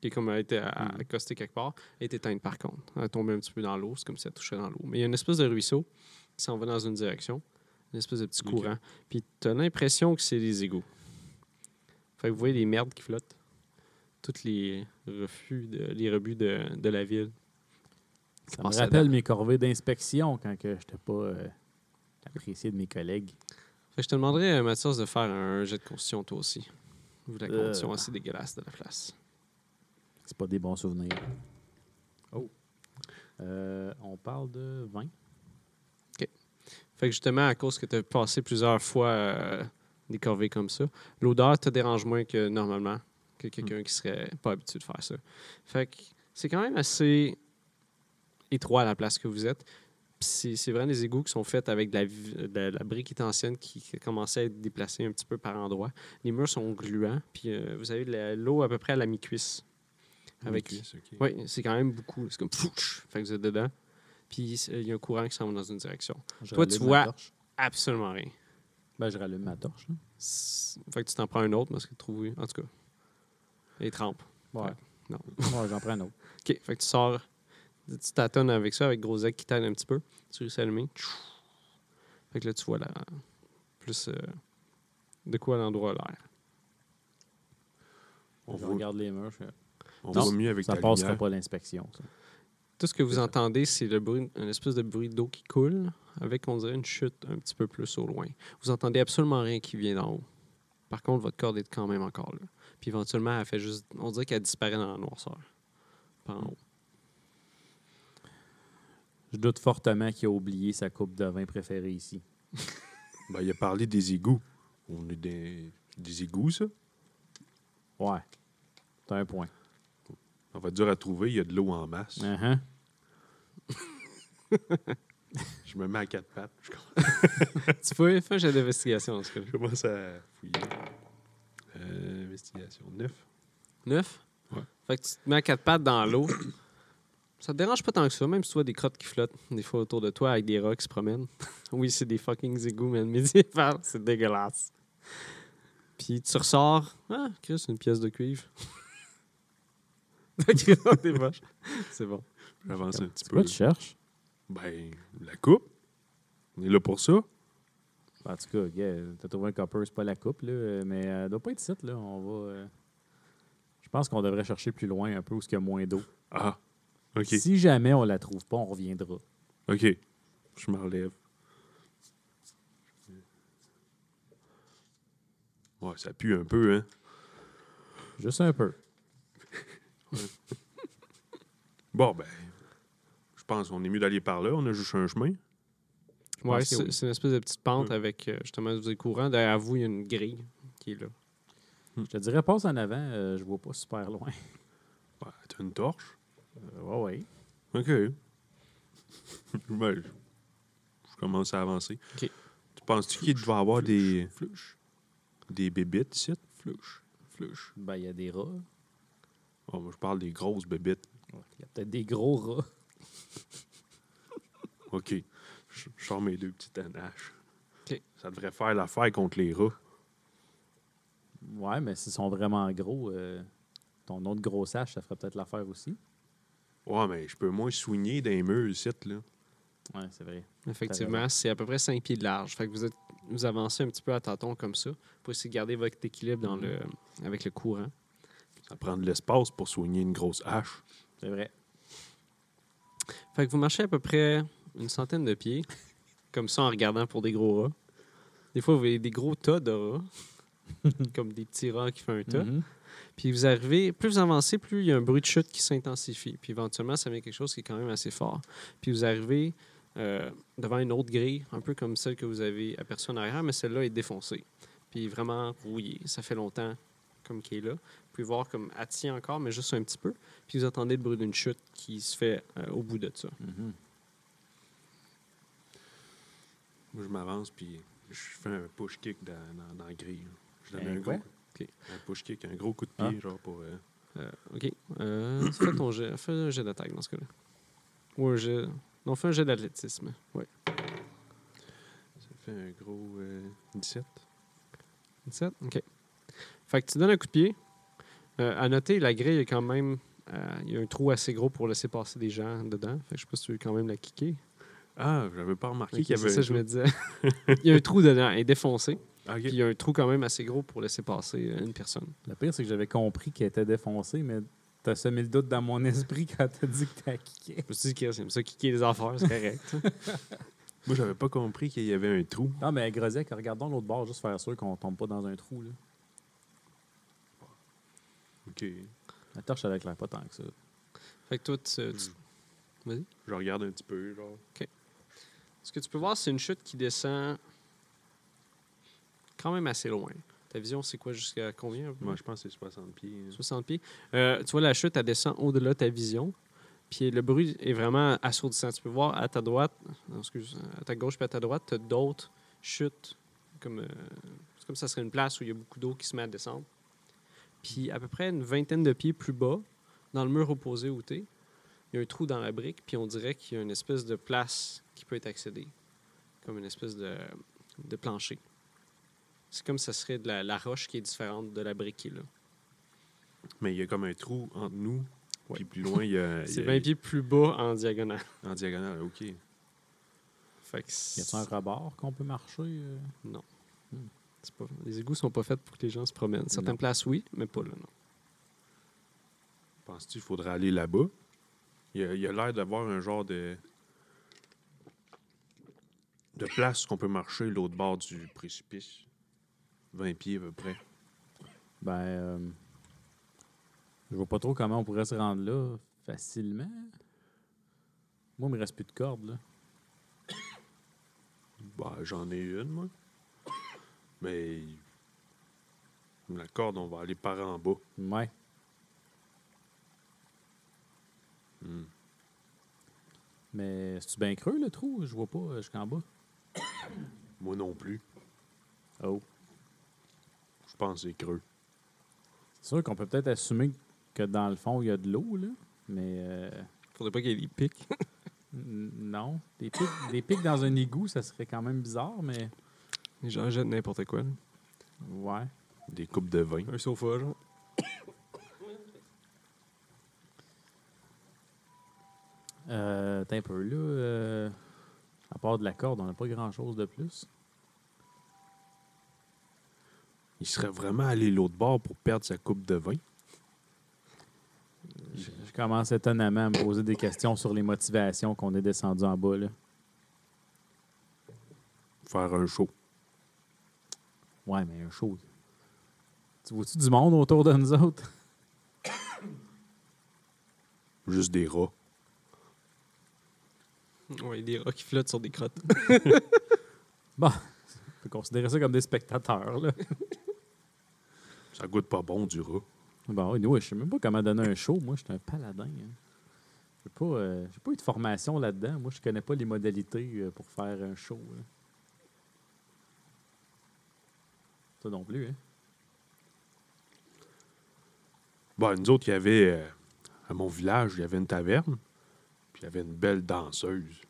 qui est comme a été Mm. accostée quelque part, elle est éteinte par contre. Elle est tombée un petit peu dans l'eau, c'est comme si elle touchait dans l'eau. Mais il y a une espèce de ruisseau qui s'en va dans une direction, une espèce de petit Ok. courant. Puis tu as l'impression que c'est des égouts. Fait que vous voyez les merdes qui flottent. Tous les refus, de, les rebuts de, de la ville. Ça me rappelle mes corvées d'inspection quand je n'étais pas euh, apprécié de mes collègues. Fait que je te demanderais, euh, Mathias, de faire un jet de constitution, toi aussi. Vu la Euh. condition assez dégueulasse de la place. C'est pas des bons souvenirs. Oh. Euh, on parle de 20. Fait que justement, à cause que tu as passé plusieurs fois euh, des corvées comme ça, l'odeur te dérange moins que normalement, que quelqu'un qui serait pas habitué de faire ça. Fait que c'est quand même assez étroit à la place que vous êtes. Puis c'est vraiment des égouts qui sont faits avec de la, de la brique qui est ancienne qui, commençait à être déplacée un petit peu par endroits. Les murs sont gluants, puis euh, vous avez de l'eau à peu près à la mi-cuisse. Avec-. Oui, c'est quand même beaucoup. C'est comme fait que vous êtes dedans. Puis il y a un courant qui s'en va dans une direction. Je Toi, tu vois-. Absolument rien. Ben, je rallume ma torche. là. Fait que tu t'en prends un autre parce que tu trouves. En tout cas. Et trempe. Ouais. Non. Ouais, j'en prends un autre. [laughs] OK. Fait que tu sors. Tu tâtonnes avec ça, avec Grosec qui t'aide un petit peu. Tu réussis à allumer. Fait que là, tu vois la... plus euh, de quoi l'endroit a l'air. On, je regarde les murs. je on Non, voit mieux avec Ça ta passera pas l'inspection. Tout ce que vous entendez, c'est le bruit, une espèce de bruit d'eau qui coule, avec, on dirait, une chute un petit peu plus au loin. Vous entendez absolument rien qui vient d'en haut. Par contre, votre corde est quand même encore là. Puis éventuellement, elle fait juste. On dirait qu'elle disparaît dans la noirceur. Par en. Je doute fortement qu'il a oublié sa coupe de vin préférée ici. [laughs] Ben, il a parlé des égouts. On est des, des égouts, ça? Ouais. T'as un point. On va être dur à trouver. Il y a de l'eau en masse. Uh-huh. [laughs] Je me mets à quatre pattes. [laughs] Tu peux faire jet d'investigation dans ce cas-là. je commence à fouiller. Euh, investigation 9. Neuf? Ouais. Fait que tu te mets à quatre pattes dans l'eau. Ça te dérange pas tant que ça, même si tu vois des crottes qui flottent des fois autour de toi avec des rats qui se promènent. [laughs] oui, c'est des fucking égouts, man. [laughs] Médiéval, c'est dégueulasse. Puis tu ressors. Ah, Chris, une pièce de cuivre. [laughs] C'est bon. J'avance un petit C'est quoi peu. tu cherches? Ben, la coupe. On est là pour ça. En tout cas, t'as trouvé un copper, c'est pas la coupe, là, euh, mais elle doit pas être ici, là. On va. euh, Je pense qu'on devrait chercher plus loin, un peu, où il y a moins d'eau. Ah, OK. Si jamais on la trouve pas, on reviendra. OK. Je m'enlève. Ouais, ça pue un peu, hein? Juste un peu. [laughs] Bon, ben, je pense qu'on est mieux d'aller par là. On a juste un chemin. Ouais, pense que c'est oui. c'est une espèce de petite pente Ouais. avec euh, justement des courants. Derrière vous, il y a une grille qui est là. Je te dirais, passe en avant, euh, je vois pas super loin. Ouais, T'as une torche? Euh, ouais, ouais. OK. [laughs] Ben, je je commence à avancer. OK. Tu penses-tu qu'il devait avoir des, Flouche, des bébites ici? flouche, flouche. Ben, il y a des rats. Oh, moi, je parle des grosses bébites. Il y a peut-être des gros rats. OK. Je, je sors mes deux petites haches. Ça devrait faire l'affaire contre les rats. Ouais, mais s'ils sont vraiment gros, euh, ton autre grosse hache, ça ferait peut-être l'affaire aussi. Ouais, mais je peux moins soigner des murs ici, là. Ouais, c'est vrai. Effectivement, c'est à peu près 5 pieds de large. Fait que vous, êtes, vous avancez un petit peu à tâtons comme ça pour essayer de garder votre équilibre dans le, avec le courant. Ça prend de l'espace pour soigner une grosse hache. C'est vrai. Fait que vous marchez à peu près une centaine de pieds, [laughs] comme ça en regardant pour des gros rats. Des fois, vous voyez des gros tas de rats, [laughs] comme des petits rats qui font un tas. Mhm. Puis vous arrivez, plus vous avancez, plus il y a un bruit de chute qui s'intensifie. Puis éventuellement, ça devient quelque chose qui est quand même assez fort. Puis vous arrivez euh, devant une autre grille, un peu comme celle que vous avez aperçue en arrière, mais celle-là est défoncée. Puis vraiment rouillée. Ça fait longtemps comme qui est là. Vous pouvez voir comme tient encore, mais juste un petit peu. Puis vous entendez le bruit d'une chute qui se fait euh, au bout de ça. Mhm. Moi, je m'avance, puis je fais un push kick dans, dans, dans la grille. là. Je donne Un un, quoi? gros, Ok. un push kick, un gros coup de pied, Ah. genre pour. euh, Euh, OK. Euh, fais ton jet. Fais un jet d'attaque dans ce cas-là. Ou un jet... Non, fais un jet d'athlétisme. Ça fait un gros euh, 17. 17? OK. Fait que tu donnes un coup de pied. À noter, la grille est quand même... Il y a un trou assez gros pour laisser passer des gens dedans. Fait que je sais pas si tu veux quand même la kicker. Ah, j'avais pas remarqué Ok, qu'il y avait c'est ça, un je me disais. il y a un trou dedans. Elle est défoncée. Ok. Puis il y a un trou quand même assez gros pour laisser passer euh, une personne. Le pire, c'est que j'avais compris qu'elle était défoncée, mais t'as semé le doute dans mon esprit quand t'as dit que t'as kické. Je me suis dit que c'est ça, kicker les affaires, c'est correct. [laughs] Moi, j'avais pas compris qu'il y avait un trou. Non, mais Grosec, regardons l'autre bord, juste faire sûr qu'on tombe pas dans un trou. Là. OK. La torche, elle éclaire pas tant que ça. fait que toi, tu- tu- Hmm. Je regarde un petit peu, genre. Ce que tu peux voir, c'est une chute qui descend quand même assez loin. Ta vision, c'est quoi jusqu'à combien? Moi, je pense que c'est 60 pieds. hein. 60 pieds. Euh, tu vois, la chute, elle descend au-delà de ta vision. Puis le bruit est vraiment assourdissant. Tu peux voir à ta droite, non, excuse, à ta gauche puis à ta droite, tu as d'autres chutes. Comme, euh, c'est comme ça serait une place où il y a beaucoup d'eau qui se met à descendre. Puis à peu près une vingtaine de pieds plus bas, dans le mur opposé où tu es, il y a un trou dans la brique, puis on dirait qu'il y a une espèce de place qui peut être accédée, comme une espèce de, de plancher. C'est comme ça serait de la, la roche qui est différente de la brique qui est là. Mais il y a comme un trou entre nous. Ouais. Puis plus loin, il y a. [laughs] C'est il y a- 20 pieds plus bas en diagonale. En diagonale, OK. Fait que Y a-t-il un rebord qu'on peut marcher? euh? Non. Hmm. C'est Pas... Les égouts sont pas faits pour que les gens se promènent. Certaines Non. places, oui, mais pas là, non. Penses-tu qu'il faudrait aller là-bas? Il y a, il y a l'air d'avoir un genre de. De place qu'on peut marcher l'autre bord du précipice. 20 pieds à peu près. Ben, euh, je vois pas trop comment on pourrait se rendre là facilement. Moi, il me reste plus de cordes, là. Bah, j'en ai une, moi. Mais. La corde, on va aller par en bas. Ouais. Hmm. Mais c'est-tu bien creux, le trou? Je vois pas jusqu'en bas. [coughs] Moi non plus. Oh. Je pense que c'est creux. C'est sûr qu'on peut peut-être assumer que dans le fond, il y a de l'eau, là. Mais euh, Faudrait pas qu'il y ait des pics. [laughs] non. Des pics, des pics dans un égout, ça serait quand même bizarre, mais Les gens jettent n'importe quoi. là. ouais. Des coupes de vin. Un sofa, genre. Euh, t'as un peu là. euh, part de la corde, on n'a pas grand-chose de plus. Il serait vraiment allé l'autre bord pour perdre sa coupe de vin. Je, je commence étonnamment à me poser des questions sur les motivations qu'on est descendu en bas. Là. Faire un show. Ouais, mais un show. Tu vois-tu du monde autour de nous autres? Juste des rats. Oui, des rats qui flottent sur des crottes. [laughs] On peut considérer ça comme des spectateurs. Là. [laughs] Ça goûte pas bon du rat. Bon, oui, je sais même pas comment donner un show. Moi, je suis un paladin. Hein. J'ai pas, euh, j'ai pas eu de formation là-dedans. Moi, je connais pas les modalités euh, pour faire un show. là. Toi non plus, hein? Bon, nous autres, il y avait, euh, à mon village, il y avait une taverne, il y avait une belle danseuse.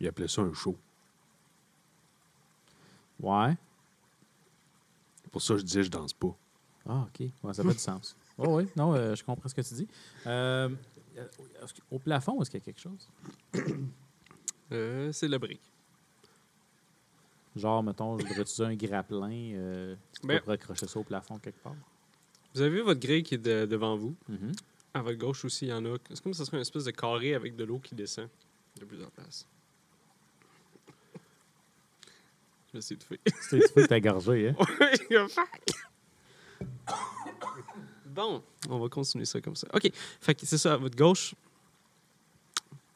Ils appelaient ça un show. Ouais. Pour ça, je disais, je danse pas. Ah, OK. Ouais, ça fait du sens. [laughs] Oh, oui, non, euh, je comprends ce que tu dis. Euh, au plafond, est-ce qu'il y a quelque chose? [coughs] Euh, c'est le brick. Genre, mettons, je voudrais utiliser un grappin, euh, tu Ben- peux raccrocher ça au plafond quelque part? Vous avez vu votre grille qui est de- devant vous? Mhm. À votre gauche aussi, il y en a. C'est comme si ça serait une espèce de carré avec de l'eau qui descend de plusieurs places. Je me suis étouffé. Tu sais, tu peux t'as gorgé, hein? [laughs] bon, on va continuer ça comme ça. OK. Fait que c'est ça, à votre gauche,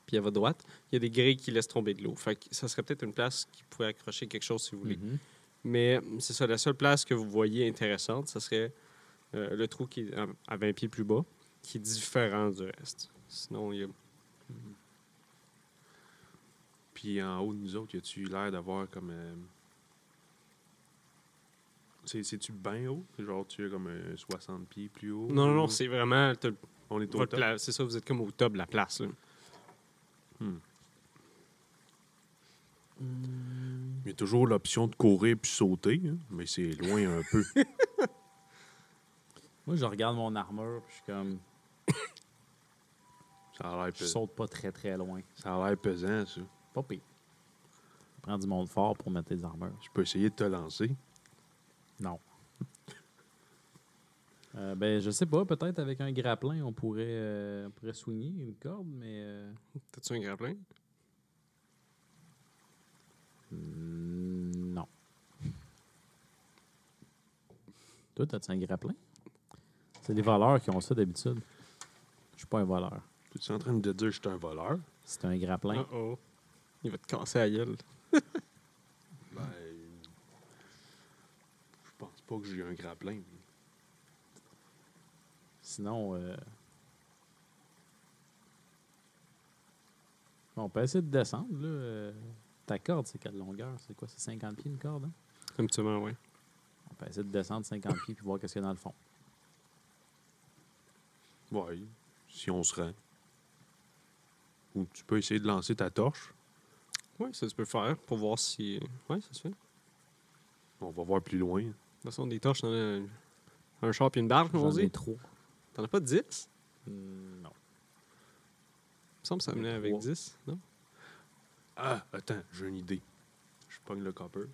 puis à votre droite, il y a des grilles qui laissent tomber de l'eau. Fait que ça serait peut-être une place qui pourrait accrocher quelque chose si vous voulez. Mhm. Mais c'est ça, la seule place que vous voyez intéressante, ce serait euh, le trou qui est à- à 20 pieds plus bas, qui est différent du reste. Sinon, il y a Puis en haut de nous autres, y a-tu l'air d'avoir comme. euh, c'est- C'est-tu bien haut? Genre, tu es comme euh, 60 pieds plus haut? Non, non, non, c'est vraiment. t'as- On est au votre top. pla- C'est ça, vous êtes comme au top de la place. là. Il y a toujours l'option de courir puis sauter, hein, mais c'est loin un peu. [laughs] Moi, je regarde mon armure, puis je suis comme, Ça a l'air je pes- saute pas très très loin. ça a l'air pesant, ça. Pas pire. Prends du monde fort pour mettre tes armures. Je peux essayer de te lancer. Non. Euh, ben, je sais pas, peut-être avec un grappin, on pourrait, euh, on pourrait soigner une corde, mais. euh, T'as-tu un grappin? mm, non. Toi, as-tu un grappin? C'est des voleurs qui ont ça d'habitude. Je suis pas un voleur. Tu es en train de dire que je suis un voleur? C'est un grappin. Oh oh. Il va te casser la gueule. [laughs] Ben. Je pense pas que j'ai un grappin. Sinon, euh, on peut essayer de descendre. Là. euh, Ta corde, c'est quelle longueur? C'est quoi? C'est 50 pieds une corde? hein? Habituellement, oui. On peut essayer de descendre 50 pieds puis voir qu'est-ce qu'il y a dans le fond. Ouais, si on se rend. Ou tu peux essayer de lancer ta torche. Oui, ça tu peux faire pour voir si. Oui, ça se fait. De On va voir plus loin. toute façon, des torches, t'en as un, un char et une barre, comme on dit. trop. T'en as pas 10? Hmm, non. Il me semble que ça venait avec Trois. 10, non? Ah, attends, j'ai une idée. Je pogne le copper.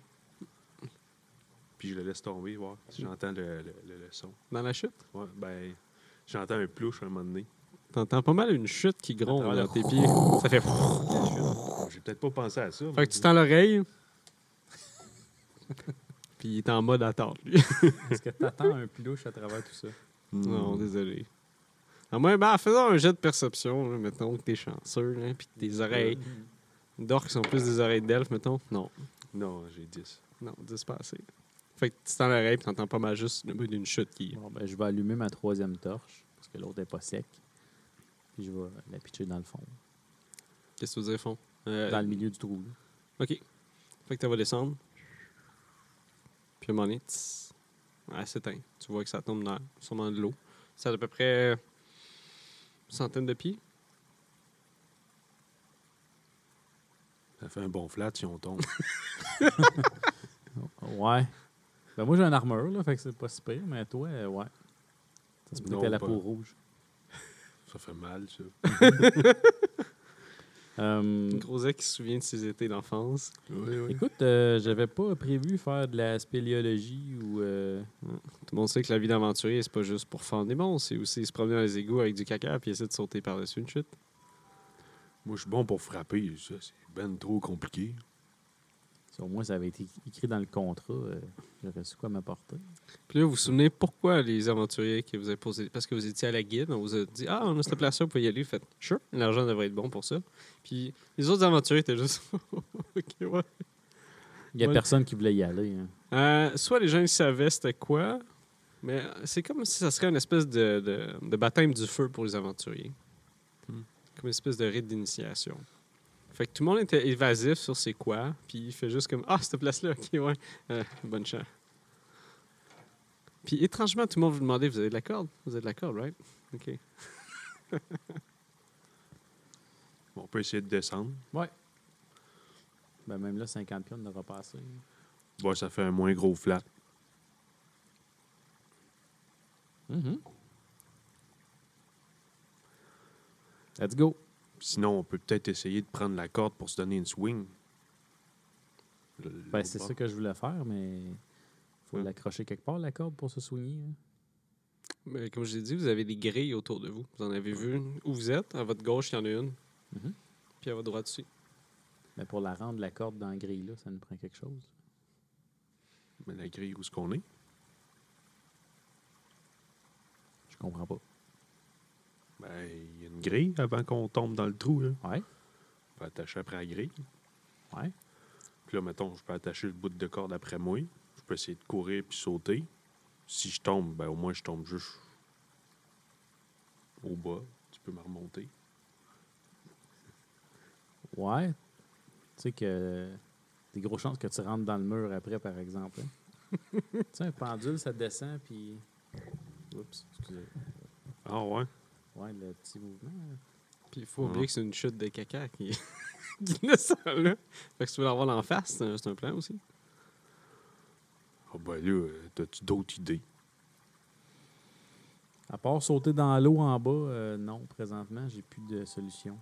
Puis je le laisse tomber, voir si j'entends le, le, le- le son. Dans la chute? Ouais, ben, j'entends un plouche à un moment donné. T'entends pas mal une chute qui gronde dans tes pieds. Ça fait. J'ai peut-être pas pensé à ça. Fait que tu tends l'oreille. [laughs] Puis il est en mode attente, lui. Est-ce que tu attends un pilouche à travers tout ça? Non, désolé. À moins, ben, en faisant un jet de perception, là, mettons que t'es chanceux, là, puis que tes oreilles d'orques sont plus des oreilles d'elfe, mettons. Non, Non, j'ai 10. non, 10 pas assez. Fait que tu tends l'oreille, puis t'entends pas mal juste le bruit d'une chute qui. Bon, ben, je vais allumer ma troisième torche parce que l'autre n'est pas sec. Puis je vais la pitcher dans le fond. Qu'est-ce que tu veux dire, fond? Euh, Dans le milieu du trou. là. OK. Fait que tu vas descendre. Puis à un moment donné, tss, elle s'éteint. Tu vois que ça tombe dans sûrement de l'eau. C'est à peu près une centaine de pieds. Ça fait un bon flat si on tombe. [laughs] Ouais. Ben moi j'ai une armure, là, fait que c'est pas si pire, mais toi, euh, ouais. Ça se peut que t'aies la peau rouge. Ça fait mal, ça. [laughs] Euh, Une grosse qui se souvient de ses étés d'enfance. Oui, oui. écoute, euh, j'avais pas prévu faire de la spéléologie ou. euh, Tout le monde sait que la vie d'aventurier, c'est pas juste pour faire des bons, c'est aussi se promener dans les égouts avec du caca puis essayer de sauter par-dessus une chute. Moi, je suis bon pour frapper. Ça, c'est ben trop compliqué. Si au moins ça avait été écrit dans le contrat, euh, j'aurais su quoi m'apporter. Puis là, vous vous souvenez pourquoi les aventuriers qui vous avez posé. Parce que vous étiez à la guide, on vous a dit Ah, on a cette place-là, vous pouvez y aller. Vous faites Sure, l'argent devrait être bon pour ça. Puis les autres aventuriers étaient juste [laughs] Ok, ouais. Il n'y a Ouais. personne qui voulait y aller. hein. Euh, soit les gens ils savaient c'était quoi, mais c'est comme si ça serait une espèce de, de- de baptême du feu pour les aventuriers. Hmm. Comme une espèce de rite d'initiation. Fait que tout le monde était évasif sur c'est quoi, puis il fait juste comme Ah, cette place-là, ok, ouais, Euh, bonne chance. Puis étrangement, tout le monde vous demandait Vous avez de la corde? Vous avez de la corde, right? Ok. [laughs] On peut essayer de descendre. Ben, même là, 50 pions n'aura pas assez. Bon, ça fait un moins gros flat. Mhm. Let's go. Sinon, on peut peut-être essayer de prendre la corde pour se donner une swing. Ben, c'est ça que je voulais faire, mais faut Ouais. l'accrocher quelque part, la corde, pour se soigner. hein. Mais comme je l'ai dit, vous avez des grilles autour de vous. Vous en avez vu une où vous êtes? À votre gauche, il y en a une. Mhm. Puis à votre droite aussi. Mais pour la rendre, la corde dans la grille, là, ça nous prend quelque chose. Mais la grille, où est-ce qu'on est? Je comprends pas. Ben, il y a une grille avant qu'on tombe dans le trou. Là. Ouais. On peut attacher après la grille. Ouais. Puis là, mettons, je peux attacher le bout de corde après moi. Je peux essayer de courir puis sauter. Si je tombe, ben au moins je tombe juste au bas. Tu peux me remonter. Ouais. Tu sais que des grosses chances que tu rentres dans le mur après, par exemple. hein. [laughs] tu sais, un pendule, ça descend, puis. Oups, excusez. Ah ouais? Ouais, le petit mouvement. là. Puis il faut oublier que c'est une chute de caca qui, [laughs] qui descend là. Fait que si tu veux l'avoir en face, c'est un, c'est un plan aussi. Ah ben là, euh, t'as-tu d'autres idées? À part sauter dans l'eau en bas, euh, non, présentement, j'ai plus de solution.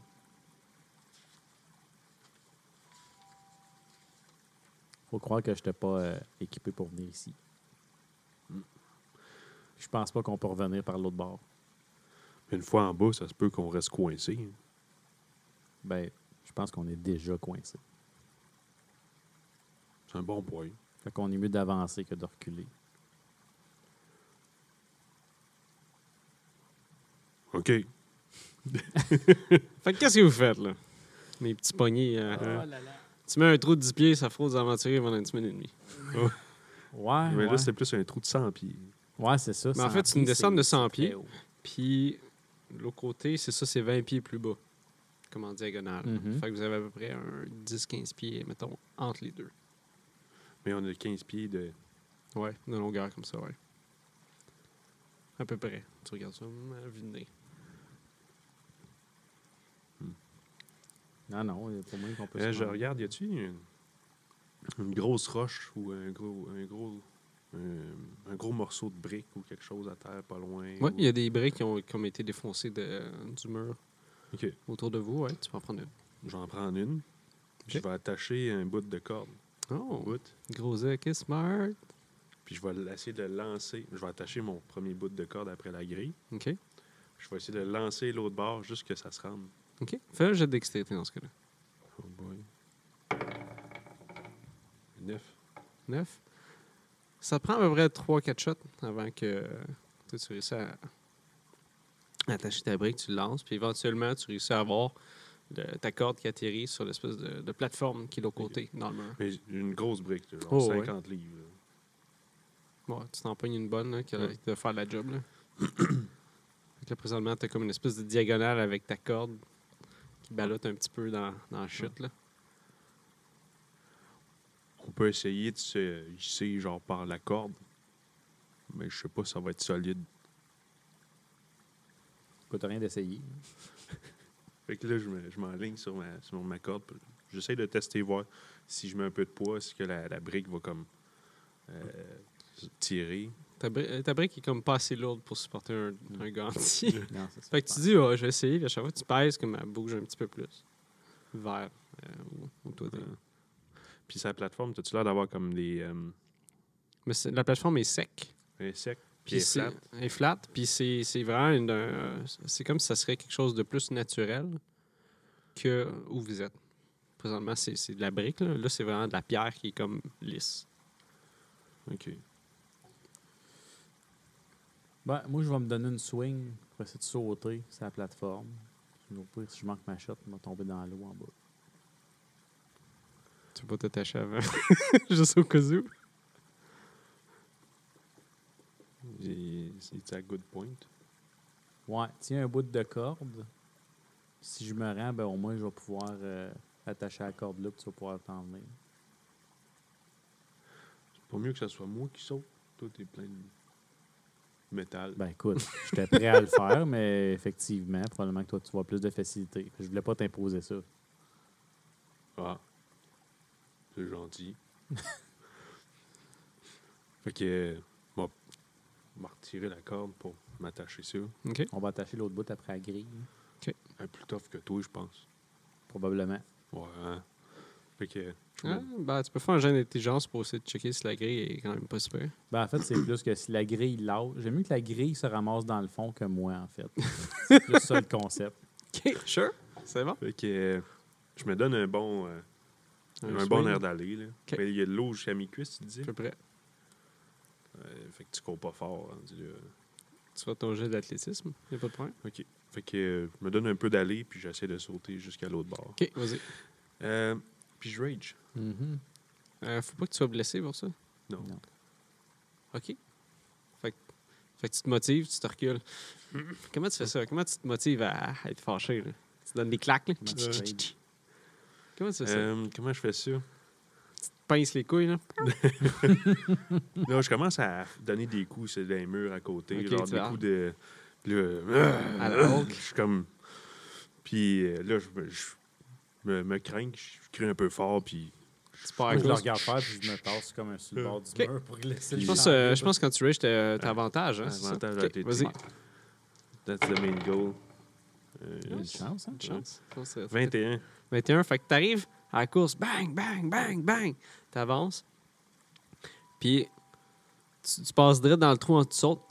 Faut croire que je n'étais pas euh, équipé pour venir ici. Hmm. Je pense pas qu'on peut revenir par l'autre bord. Une fois en bas, ça se peut qu'on reste coincé. hein. Ben, je pense qu'on est déjà coincé. C'est un bon point. Fait qu'on est mieux d'avancer que de reculer. OK. [laughs] Fait que qu'est-ce que vous faites là? Mes petits poignets. euh, Ah. euh, tu mets un trou de 10 pieds, ça fraude des aventuriers pendant une semaine et demie. Ouais, Mais ouais. là, c'est plus un trou de 100 pieds. Ouais, c'est ça. Mais en 100 fait, c'est une descente de 100 très pieds. Puis l'autre côté, c'est ça, c'est 20 pieds plus bas. Comme en diagonale. Mhm. Fait que vous avez à peu près un 10-15 pieds, mettons, entre les deux. Mais on a 15 pieds de. Ouais, de longueur comme ça, ouais. À peu près. Tu regardes ça, hum, à vue de nez. Non, non, pour moi qu'on peut Euh, se je regarde, y a-tu une, une grosse roche ou un gros. Un gros un, un gros morceau de brique ou quelque chose à terre pas loin? Ouais, ou- il y a des briques qui ont, qui ont été défoncées de, du mur autour de vous, ouais, tu peux en prendre une. J'en prends une. puis Je vais attacher un bout de corde. Oh, gros œil, smart. Puis je vais essayer de lancer. Je vais attacher mon premier bout de corde après la grille. OK. Je vais essayer de lancer l'autre bord jusqu'à ce que ça se rende. OK. Fais un jet de dextérité dans ce cas-là. Oh boy. Neuf. 9. Ça prend à peu près 3-4 shots avant que tu réussisses à attacher ta brique, tu le lances, puis éventuellement, tu réussis à avoir le- ta corde qui atterrit sur l'espèce de, de plateforme qui est de l'autre côté, dans le mur. Mais une grosse brique, là, genre Oh, ouais. 50 livres. Bon, tu t'en pognes une bonne là, qui, Ouais. va faire la job. Là. Présentement, tu as comme une espèce de diagonale avec ta corde qui ballotte un petit peu dans, dans la chute. Là. On peut essayer de se hisser genre par la corde. Mais je sais pas si ça va être solide. Coûte rien d'essayer. Fait que là, je me- je m'enligne sur ma, sur ma corde. J'essaie de tester, voir si je mets un peu de poids, est-ce que la, la brique va comme euh, tirer. Ta, bri- euh, ta brique est comme pas assez lourde pour supporter un. [laughs] Non, c'est ça. fait que tu dis, Ah, je vais essayer, puis à chaque fois que tu pèses, comme elle bouge un petit peu plus vers euh, où toi. Puis sa plateforme, as-tu l'air d'avoir comme des euh, Mais c'est- la plateforme est sec. un sec, puis Puis elle est c'est flat. elle est flat, puis c'est c'est vraiment une, euh, c'est comme si ça serait quelque chose de plus naturel que où vous êtes. présentement, c'est c'est de la brique. Là, Là, c'est vraiment de la pierre qui est comme lisse. OK. Ben, moi, je vais me donner une swing pour essayer de sauter sur la plateforme. Sinon, au pire, si je manque ma shot, je vais tomber dans l'eau en bas. Tu peux pas t'attacher avant. Juste au cas où. C'est à good point? Ouais, tiens un bout de corde. Si je me rends, ben, au moins, je vais pouvoir euh, attacher la corde là, puis tu vas pouvoir t'en venir. C'est pas mieux que ce soit moi qui saute. Toi, t'es plein de métal. Ben écoute, j'étais prêt à le faire, mais effectivement, probablement que toi, tu vois plus de facilité. Je voulais pas t'imposer ça. Ah. C'est gentil. [laughs] fait que. euh, Bon. Je vais retirer la corde pour m'attacher ça. OK. On va attacher l'autre bout après la grille, Un plus tough que toi, je pense. probablement. Ouais. hein. Fait que. Ah, ben, tu peux faire un jeu d'intelligence pour essayer de checker si la grille est quand même pas super. Ben, en fait, c'est plus que si la grille lâche. J'aime mieux que la grille se ramasse dans le fond que moi, en fait. [laughs] C'est plus ça le concept. OK, sure. C'est bon. Fait que. euh, Je me donne un bon. euh, un, swing, bon air d'aller. Fait, Il y a de l'eau jusqu'à mi-cuisse, tu disais. À peu près. Euh, fait que tu cours pas fort. là. Tu vas ton jet d'athlétisme. Y a pas de problème. OK. Fait que euh, je me donne un peu d'aller, puis j'essaie de sauter jusqu'à l'autre bord. OK, vas-y. Euh, puis je rage. Mhm. Euh, faut pas que tu sois blessé pour ça? Non. Non. OK. Fait, que- fait que tu te motives, tu te recules. [clears throat] Comment tu fais ça? Comment tu te motives à, à être fâché? Là? Tu donnes des claques? Là? Ouais. Comment tu fais ça? Euh, comment je fais ça? Pince les couilles, là? [laughs] Non, je commence à donner des coups sur les murs à côté, Ok, genre tu des vas- coups de. puis là, À la Hulk. Je suis comme. Puis euh, là, je, me- je me, me crains, je crie un peu fort, puis. Tu pars je le cause. regarde faire, puis je me tasse comme un sur le bord du mur pour laisser le Je pense, euh, je pense que quand tu rages, t'as t'as avantage. Hein, c'est ça? Avantage OK, athlétique. Vas-y. That's the main goal. Euh, Une chance, hein? Une chance. Je pense que c'est- 21. 21. Fait que t'arrives à la course, bang, bang, bang, bang. T'avances. Puis tu, tu passes direct dans le trou, tu sautes.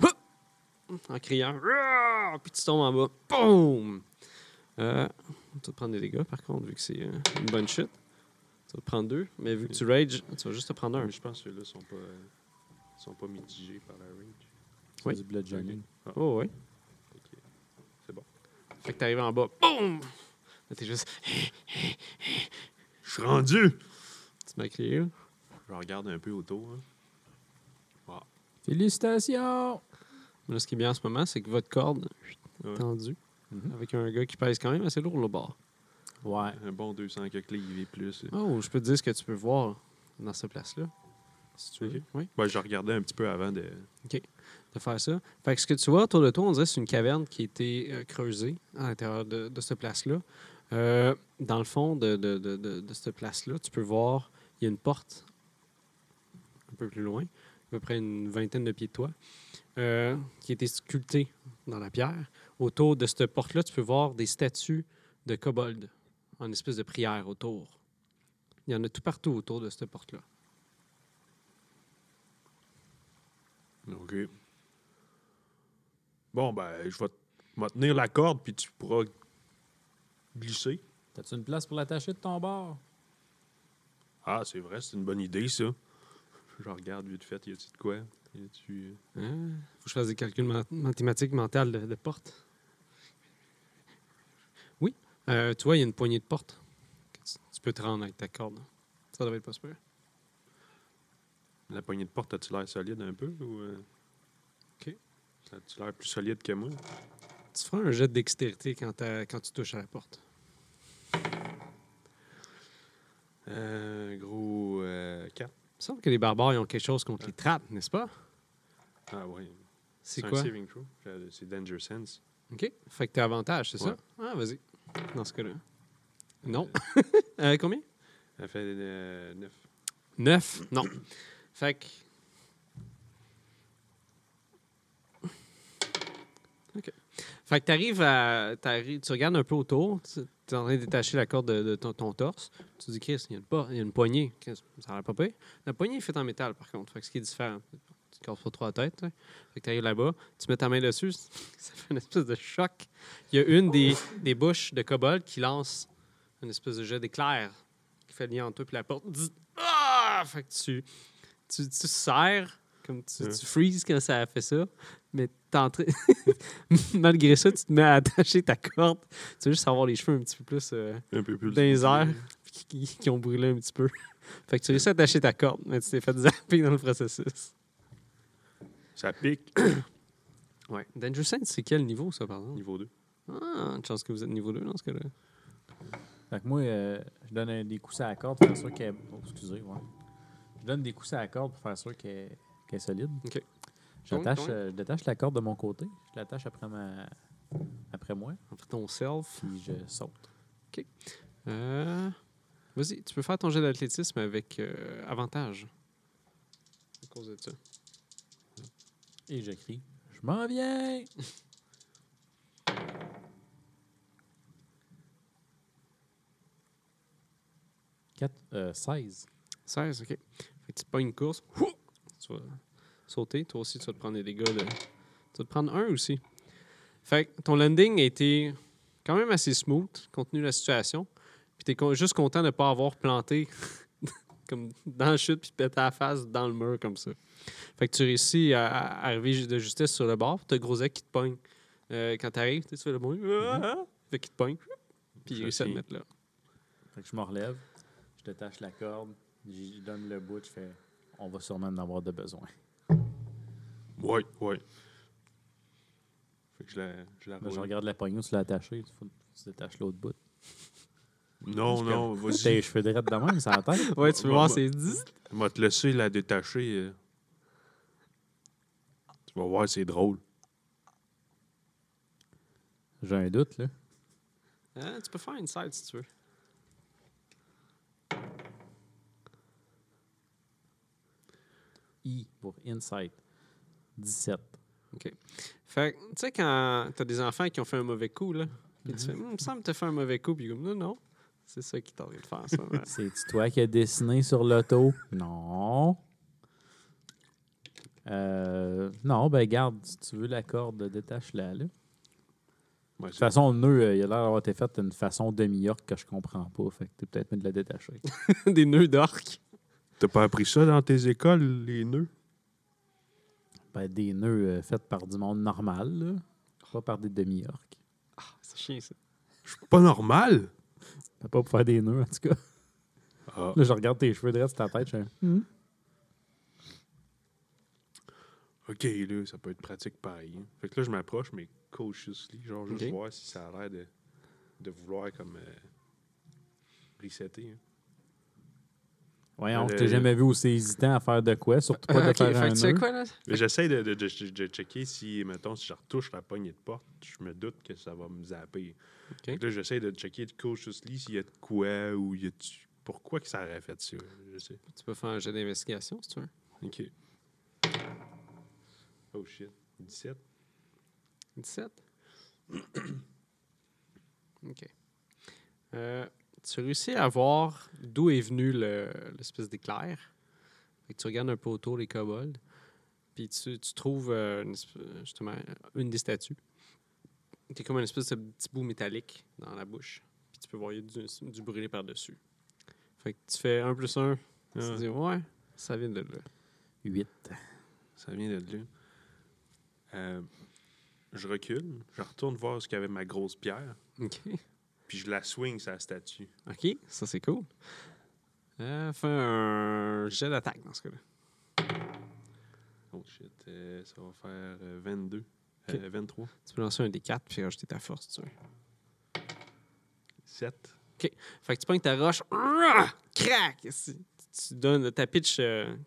En criant. Puis tu tombes en bas. Boum! Euh, tu vas te prendre des dégâts, par contre, vu que c'est euh, une bonne chute. Tu vas te prendre deux. Mais vu que tu rages, tu vas juste te prendre un. Mais je pense que ceux-là sont pas, euh, sont pas mitigés par la rage. C'est Oui. du bludgeoning. Oh, oui. C'est bon. Fait que t'arrives en bas. Boum! Là, t'es juste. Je suis rendu! Tu m'as crié, là. Je regarde un peu autour. hein. Félicitations! Mais là, ce qui est bien en ce moment, c'est que votre corde est Ouais. tendue Mhm. avec un gars qui pèse quand même assez lourd le bord. Ouais. Un bon 200 quelques livres et plus. Oh, je peux te dire ce que tu peux voir dans cette place-là. Si tu veux. Oui, Ouais, je regardais un petit peu avant de. de faire ça. Fait que ce que tu vois autour de toi, on dirait que c'est une caverne qui a été euh, creusée à l'intérieur de, de cette place-là. Euh, dans le fond de, cette place-là, tu peux voir, il y a une porte un peu plus loin, à peu près une vingtaine de pieds de toi, euh, qui a été sculptée dans la pierre. Autour de cette porte-là, tu peux voir des statues de kobolds en espèce de prière autour. Il y en a tout partout autour de cette porte-là. OK. Bon, ben, je vais, t- je vais tenir la corde, puis tu pourras glisser. T'as-tu une place pour l'attacher de ton bord? Ah, c'est vrai, c'est une bonne idée, ça. Je regarde vite fait, y a-tu de quoi? Y a-tu. euh, Hein? Faut que je fasse des calculs ma- mathématiques mentales de, de porte. Oui. Euh, tu vois, il y a une poignée de porte. Tu, tu peux te rendre avec ta corde. Ça devrait être pas super. La poignée de porte, as-tu l'air solide un peu? Ou, euh, OK. As-tu l'air plus solide que moi? Tu feras un jet de dextérité quand tu touches à la porte. Euh, gros euh, 4. Il me semble que les barbares ils ont quelque chose contre les trappes, n'est-ce pas? Ah, oui. C'est un quoi? saving throw. Euh, C'est Danger Sense. OK. Fait que t'as avantage, c'est ça? Ah, vas-y. Dans ce cas-là. Non. [laughs] Euh, combien? Elle fait euh, 9. 9. Non. Fait que. OK. Fait que t'arrives à. t'arrives- tu regardes un peu autour. Tu es en train de détacher la corde de, de ton, ton torse. Tu te dis, Chris, il y a une, il y a une poignée. Chris, ça a l'air pas pire. La poignée est faite en métal, par contre. Fait que ce qui est différent. Tu casses pas trop la tête. tu. Fait que t'arrives là-bas. Tu mets ta main dessus. [laughs] Ça fait une espèce de choc. Il y a une des, des bouches de kobold qui lance une espèce de jet d'éclair fait lien entre toi et la porte. Ah! Fait que tu, tu, tu serres, comme tu, Ouais. tu freezes quand ça a fait ça, mais t'es en train- [laughs] malgré ça, tu te mets à attacher ta corde. Tu veux juste avoir les cheveux un petit peu plus euh, Un peu plus. dans les airs, qui, qui- qui ont brûlé un petit peu. [laughs] Fait que tu réussis à attacher ta corde, mais tu t'es fait zapper dans le processus. Ça pique. [coughs] Ouais. Danger Saints, c'est quel niveau, ça, par exemple? Niveau 2. Ah, une chance que vous êtes niveau 2 dans ce cas-là. Fait que moi, euh, je donne un- des coups à la corde pour faire sûr qu'elle. Oh, excusez, ouais. Je donne des coups à la corde pour faire sûr qu'elle qu'elle est solide. OK. J'attache, euh, je détache la corde de mon côté. Je l'attache après, ma... après moi, Après ton self. puis je saute. Euh, Vas-y, tu peux faire ton jet d'athlétisme avec euh, avantage. À cause de ça. Et je crie Je m'en viens Quatre, euh, 16. 16, ok. Fait que tu pognes une course. Ouh! Tu vas sauter. Toi aussi, tu vas te prendre des dégâts de. Tu vas te prendre un aussi. Fait que ton landing a été quand même assez smooth, compte tenu de la situation. Puis t'es con- juste content de ne pas avoir planté [laughs] comme dans la chute puis pété la face dans le mur comme ça. Fait que tu réussis à, à arriver de justesse sur le bord. T'as Grosek qui te pogne. Euh, quand t'arrives, tu fais le bruit. Fait qu'il te pogne. Puis il réussit à te mettre là. Fait que je me relève, je détache la corde, je donne le bout, je fais On va sûrement en avoir de besoin. Ouais, ouais. Fait que je la, je la je regarde la poignée où tu l'as attachée. Il faut que tu détaches l'autre bout. Non, non, T'as vas-y. les cheveux drettes de même, ça la [laughs] tête. Ouais, tu veux voir, c'est 10. Je vais te laisser la détacher. euh. Tu vas voir, c'est drôle. J'ai un doute, là. Hein, tu peux faire une side si tu veux. I pour Insight. 17. Fait que, tu sais, quand t'as des enfants qui ont fait un mauvais coup, là, puis Mhm. tu fais, Hum, il me semble que t'as fait un mauvais coup, puis comme, non, non, c'est ça qui t'aurait de faire, ça. ouais. [laughs] C'est-tu toi qui as dessiné sur l'auto? Non. Euh, non, ben garde, si tu veux la corde, détache-la. Là. De toute façon, le nœud, euh, il a l'air d'avoir été fait d'une façon demi-orque que je comprends pas. Fait que t'es peut-être mieux de la détacher. [laughs] des nœuds d'orque. T'as pas appris ça dans tes écoles, les nœuds? Ben, des nœuds euh, faits par du monde normal, là. Pas par des demi-orques. Ah, c'est chiant, ça. Je suis pas normal. Pas pour faire des nœuds, en tout cas. Ah. Là, je regarde tes cheveux sur ta tête. Je Hmm. OK, là, ça peut être pratique pareil. hein. Fait que là, je m'approche, mais cautiously, genre juste voir si ça a l'air de, de vouloir comme euh, resetter. hein. Voyons, je t'ai jamais vu aussi hésitant à faire de quoi, surtout pas de [laughs] faire un tu sais quoi, là? Mais j'essaie de, de, de, de- de checker si, mettons, si je retouche la poignée de porte, je me doute que ça va me zapper. Là, j'essaie de checker cautiously s'il y a de quoi ou il y a de- pourquoi que ça aurait fait ça. Je sais. Tu peux faire un jet d'investigation, si tu veux. OK. Oh shit. 17. 17. [clears throat] OK. Euh, tu réussis à voir d'où est venu le- l'espèce d'éclair? Fait que tu regardes un peu autour les kobolds. Puis tu, tu trouves euh, une justement une des statues. C'est comme une espèce de petit bout métallique dans la bouche. Puis tu peux voir y a du, du brûlé par-dessus. Fait que tu fais 1 plus 1. Tu Ah. te dis, ouais, ça vient de là. 8. Ça vient de là. Euh, je recule, je retourne voir ce qu'il y avait ma grosse pierre, OK. Puis je la swing la statue. OK, ça c'est cool. Euh, fais un jet d'attaque dans ce cas-là. Oh shit, euh, ça va faire euh, 22. Ok. Euh, 23. Tu peux lancer un des 4 puis rajouter ta force, tu veux. 7. Fait que tu pognes ta roche, crac! Tu donnes ta pitch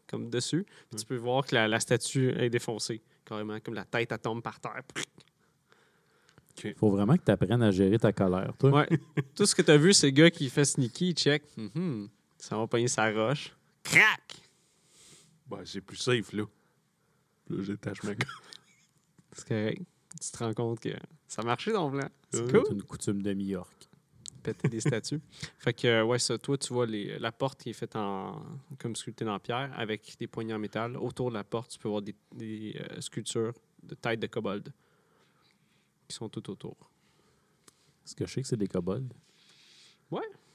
comme dessus, puis tu peux voir que la, la statue est défoncée, carrément, comme la tête, elle tombe par terre. Faut vraiment que tu apprennes à gérer ta colère, toi. Ouais. [laughs] Tout ce que tu as vu, c'est le gars qui fait sneaky, il check. Mhm. Ça va pogner sa roche. Crac! Ben, c'est plus safe, là. Là, j'attache ma C'est correct. Tu te rends compte que ça marchait dans le plan. C'est Ouais. cool. C'est une coutume de New-York. péter des statues. [laughs] Fait que, ouais, ça, toi, tu vois les, la porte qui est faite en, comme sculptée en pierre avec des poignées en métal. Autour de la porte, tu peux voir des, des, euh, sculptures de têtes de kobold qui sont tout autour. Est-ce que je sais que c'est des kobolds?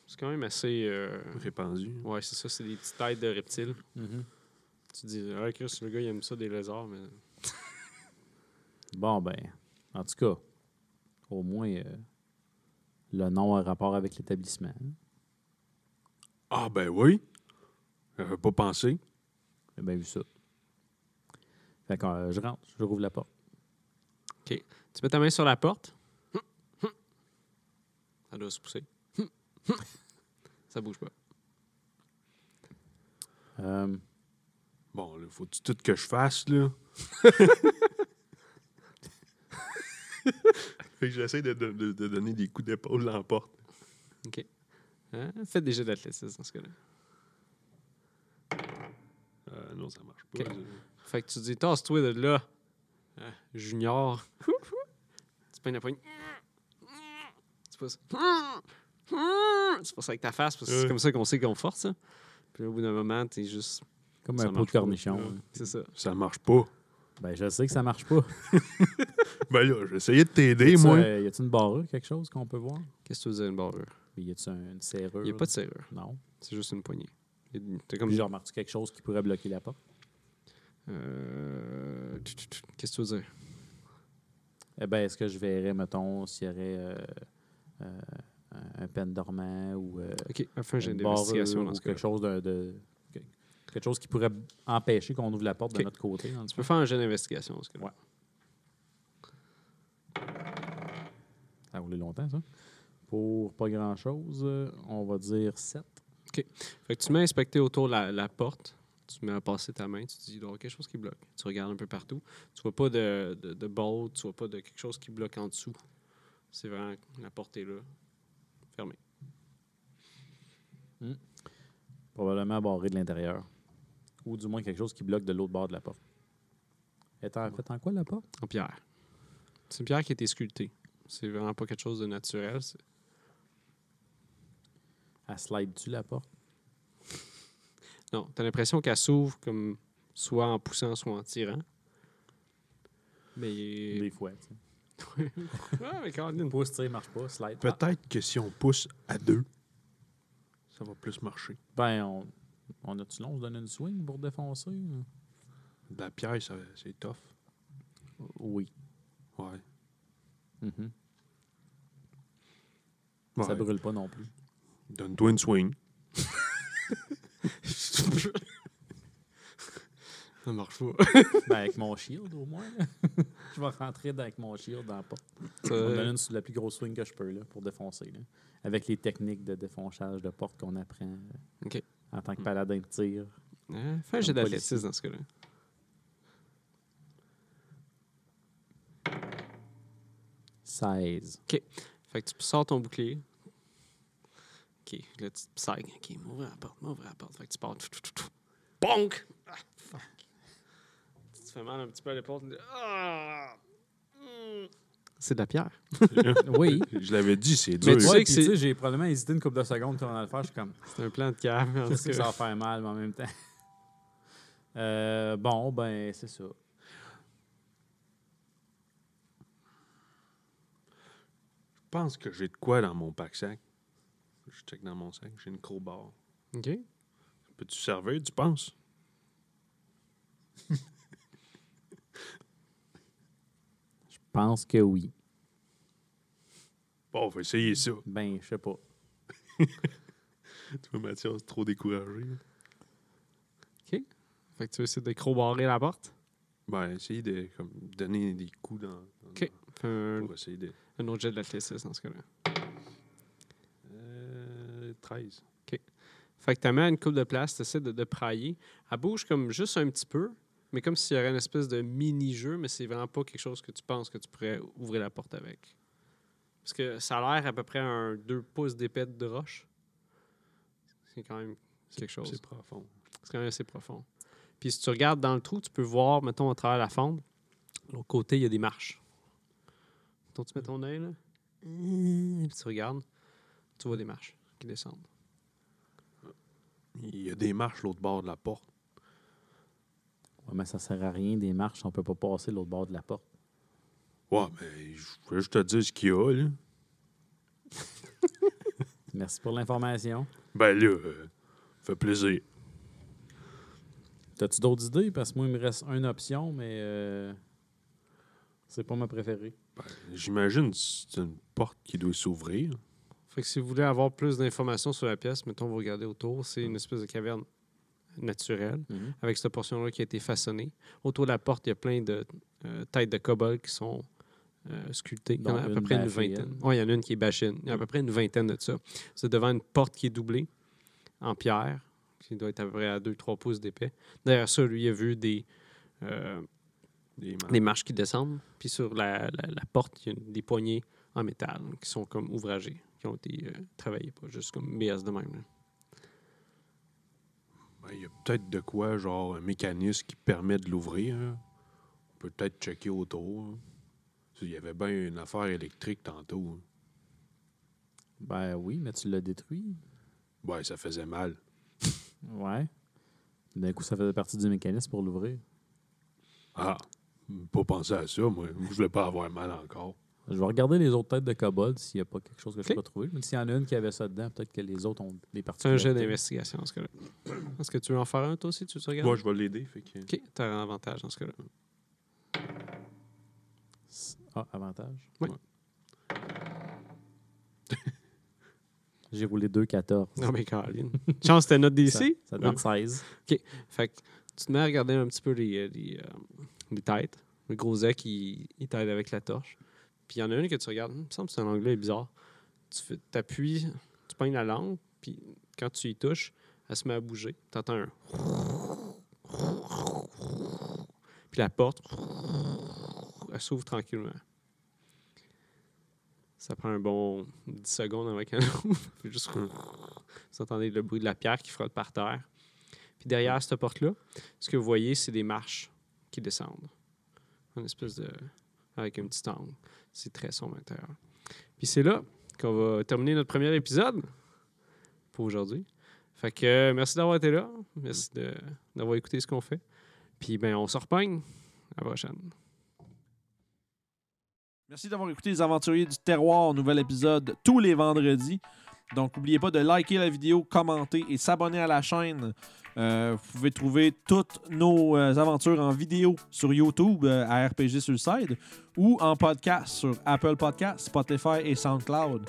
C'est quand même assez. euh, Répandu. Ouais, c'est ça, c'est des petites têtes de reptiles. Mhm. Tu dis, ah, Chris, le gars, il aime ça des lézards, mais. [laughs] Bon, ben, en tout cas, au moins, euh, le nom a rapport avec l'établissement. Ah, ben oui. J'avais pas pensé. J'ai bien vu ça. Fait que euh, je rentre, je rouvre la porte. Tu mets ta main sur la porte. Ça doit se pousser. Ça bouge pas. Euh, Bon, là, faut tout que je fasse, là? [laughs] fait que j'essaie de, de- de- de donner des coups d'épaule dans la porte. Hein? Faites des jeux d'athlétisme dans ce cas-là. Euh, non, ça marche pas. Ok. Fait que tu dis, tasse-toi de là, Hein, junior. La poigne. Tu pousses. Tu passes avec ta face parce que c'est comme ça qu'on sait qu'on force. ça. Puis au bout d'un moment, t'es juste. comme Ça un pot de pas. cornichon. Ouais. hein. C'est ça. Ça marche pas. Ben, je sais que ça marche pas. [laughs] Ben là, j'ai essayé de t'aider, Y moi. euh, y a-tu une barrure, quelque chose qu'on peut voir? Qu'est-ce que tu veux dire, une barrure? Y a-tu un- une serrure? Il n'y a pas de serrure. Non. C'est juste une poignée. Y T'as comme. Genre, remarques-tu quelque chose qui pourrait bloquer la porte? Euh. Qu'est-ce que tu veux dire? Eh bien, est-ce que je verrais, mettons, s'il y aurait euh, euh, un- pen dormant ou euh, Ok, enfin, j'ai une une investigation barrure dans ou ce cas quelque chose de, de- que- quelque chose qui pourrait empêcher qu'on ouvre la porte Ok. de notre côté. Tu peux faire un jeu d'investigation ce cas-là. Ouais. Ça a roulé longtemps, ça. Pour pas grand-chose, on va dire 7. Fait que tu mets inspecter autour de la, la porte, tu mets à passer ta main, tu te dis, il doit y avoir quelque chose qui bloque. Tu regardes un peu partout. Tu vois pas de, de, de bolt, tu vois pas de quelque chose qui bloque en dessous. C'est vraiment, la porte est là, fermée. Probablement barré de l'intérieur. Ou du moins quelque chose qui bloque de l'autre bord de la porte. Elle est en fait en quoi, la porte? En pierre. C'est une pierre qui a été sculptée. C'est vraiment pas quelque chose de naturel. Elle slide-tu la porte? Non, t'as l'impression qu'elle s'ouvre comme soit en poussant, soit en tirant. Mais. Des fois, tu sais. [laughs] Ouais, mais Caroline. Pouce, tu sais, marche pas. Slide. Peut-être que si on pousse à deux, ça va plus marcher. Ben, on, on a-tu long, on se donne une swing pour défoncer? De la pierre, ça- c'est tough. Oui. Ouais. Mhm. Ouais. Ça brûle pas non plus. Donne-toi une swing. [laughs] Ça marche pas. [laughs] Ben, avec mon shield, au moins. [laughs] je vais rentrer avec mon shield dans la porte. Ça- On me donne une sur la plus grosse swing que je peux, là, pour défoncer. là. Avec les techniques de défonçage de porte qu'on apprend euh, OK. en tant que paladin de tir. Hein, Fais un jet d'athlétisme dans ce cas-là. 16. Fait que tu sors ton bouclier. OK, là, tu te psych. OK, m'ouvre la porte, m'ouvre la porte. Fait que tu pars. tout, tout, tout, tout. Bonk! Ah, fuck. Tu te fais mal un petit peu à l'épaule. tu dis, Ah! Hmm. C'est de la pierre. [laughs] Oui. Je l'avais dit, c'est Mais dur. tu sais Ouais, que puis, c'est- tu sais, j'ai probablement hésité une couple de secondes avant de le faire. Je suis comme, C'est un plan de cave. en je sais tout que ça va faire mal, mais en même temps. [laughs] Euh, bon, ben, c'est ça. Je pense que j'ai de quoi dans mon pack-sac. Je check dans mon sac. J'ai une crowbar. OK. Peux-tu servir, tu penses? [laughs] Je pense que oui. Bon, on va essayer ça. Ben, je sais pas. [laughs] Tu vois, Mathias, trop découragé. Fait que tu veux essayer de crowbarrer la porte? Ben, essayer de comme, donner des coups dans. dans- OK. Fais un, Pour essayer de. un autre jet d'athlétisme dans ce cas-là. Euh, 13. Fait que tu mets une coupe de place, tu essaies de, de prailler. Elle bouge comme juste un petit peu, mais comme s'il y aurait une espèce de mini-jeu, mais c'est vraiment pas quelque chose que tu penses que tu pourrais ouvrir la porte avec. Parce que ça a l'air à peu près un 2 pouces d'épais de roche. C'est quand même quelque chose. C'est profond. C'est quand même assez profond. Puis si tu regardes dans le trou, tu peux voir, mettons, à travers la fente, de l'autre côté, il y a des marches. Mettons, tu mets ton œil là, puis tu regardes, tu vois des marches qui descendent. Il y a des marches l'autre bord de la porte. Ouais, mais ça sert à rien des marches on peut pas passer l'autre bord de la porte. Ouais, mais je veux juste te dire ce qu'il y a, là. [laughs] Merci pour l'information. Ben là, euh, fait plaisir. T'as-tu d'autres idées? Parce que moi, il me reste une option, mais euh, c'est pas ma préférée. Ben, J'imagine que c'est une porte qui doit s'ouvrir. Fait que si vous voulez avoir plus d'informations sur la pièce, mettons, vous regardez autour, c'est une espèce de caverne naturelle avec cette portion-là qui a été façonnée. Autour de la porte, il y a plein de euh, têtes de kobolds qui sont euh, sculptées. Il y en a à peu près une vingtaine. Oui, il y en a une qui est bachine. Il y a à peu près une vingtaine de ça. C'est devant une porte qui est doublée en pierre, qui doit être à peu près à 2-3 pouces d'épais. Derrière ça, lui, il a vu des, euh, Des des marches qui descendent. Puis sur la, la- la porte, il y a des poignées en métal qui sont comme ouvragées, qui ont été euh, travaillées, pas juste comme BS de même. là. Ben, Il y a peut-être de quoi, genre un mécanisme qui permet de l'ouvrir. hein. On peut peut-être checker autour. hein. Il y avait bien une affaire électrique tantôt. hein. Ben oui, mais tu l'as détruit. Ouais, ça faisait mal. Ouais. D'un coup, ça faisait partie du mécanisme pour l'ouvrir. Ah, pas penser à ça, moi. Je voulais pas avoir mal encore. Je vais regarder les autres têtes de kobold s'il n'y a pas quelque chose que je Ok. peux trouver. Mais s'il y en a une qui avait ça dedans, peut-être que les autres ont des parties. C'est un jet d'investigation en ce cas-là. Est-ce que tu veux en faire un, toi aussi, tu te regardes? Moi, je vais l'aider. Fait que... OK, tu as un avantage dans ce cas-là. Ah, avantage? Oui. Ouais. [laughs] J'ai roulé 2 14. Non, mais Caroline. Chance, c'était notre Ça, DC. ça donne 16. Fait que tu te mets à regarder un petit peu les, euh, les, euh, les têtes. Le gros Zek, il, il t'aide avec la torche. Il y en a une que tu regardes, il me semble que c'est un anglais bizarre. Tu appuies, tu pognes la langue, puis quand tu y touches, elle se met à bouger. Tu entends un. [laughs] Puis la porte, elle s'ouvre tranquillement. Ça prend un bon 10 secondes avant qu'elle [laughs] ouvre. Juste. [laughs] Vous entendez le bruit de la pierre qui frotte par terre. Puis derrière cette porte-là, ce que vous voyez, c'est des marches qui descendent. Une espèce de. avec un petit angle. C'est très sombre à l'intérieur. Puis c'est là qu'on va terminer notre premier épisode pour aujourd'hui. Fait que euh, merci d'avoir été là. Merci d'avoir écouté ce qu'on fait. Puis ben on se repogne. À la prochaine. Merci d'avoir écouté Les Aventuriers du Terroir, nouvel épisode tous les vendredis. Donc, n'oubliez pas de liker la vidéo, commenter et s'abonner à la chaîne. Euh, vous pouvez trouver toutes nos euh, aventures en vidéo sur YouTube euh, à RPG Suicide ou en podcast sur Apple Podcasts, Spotify et SoundCloud.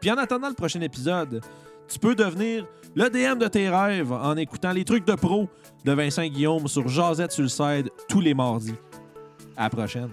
Puis en attendant le prochain épisode, tu peux devenir le DM de tes rêves en écoutant les trucs de pro de Vincent Guillaume sur Jazette Suicide tous les mardis. À la prochaine.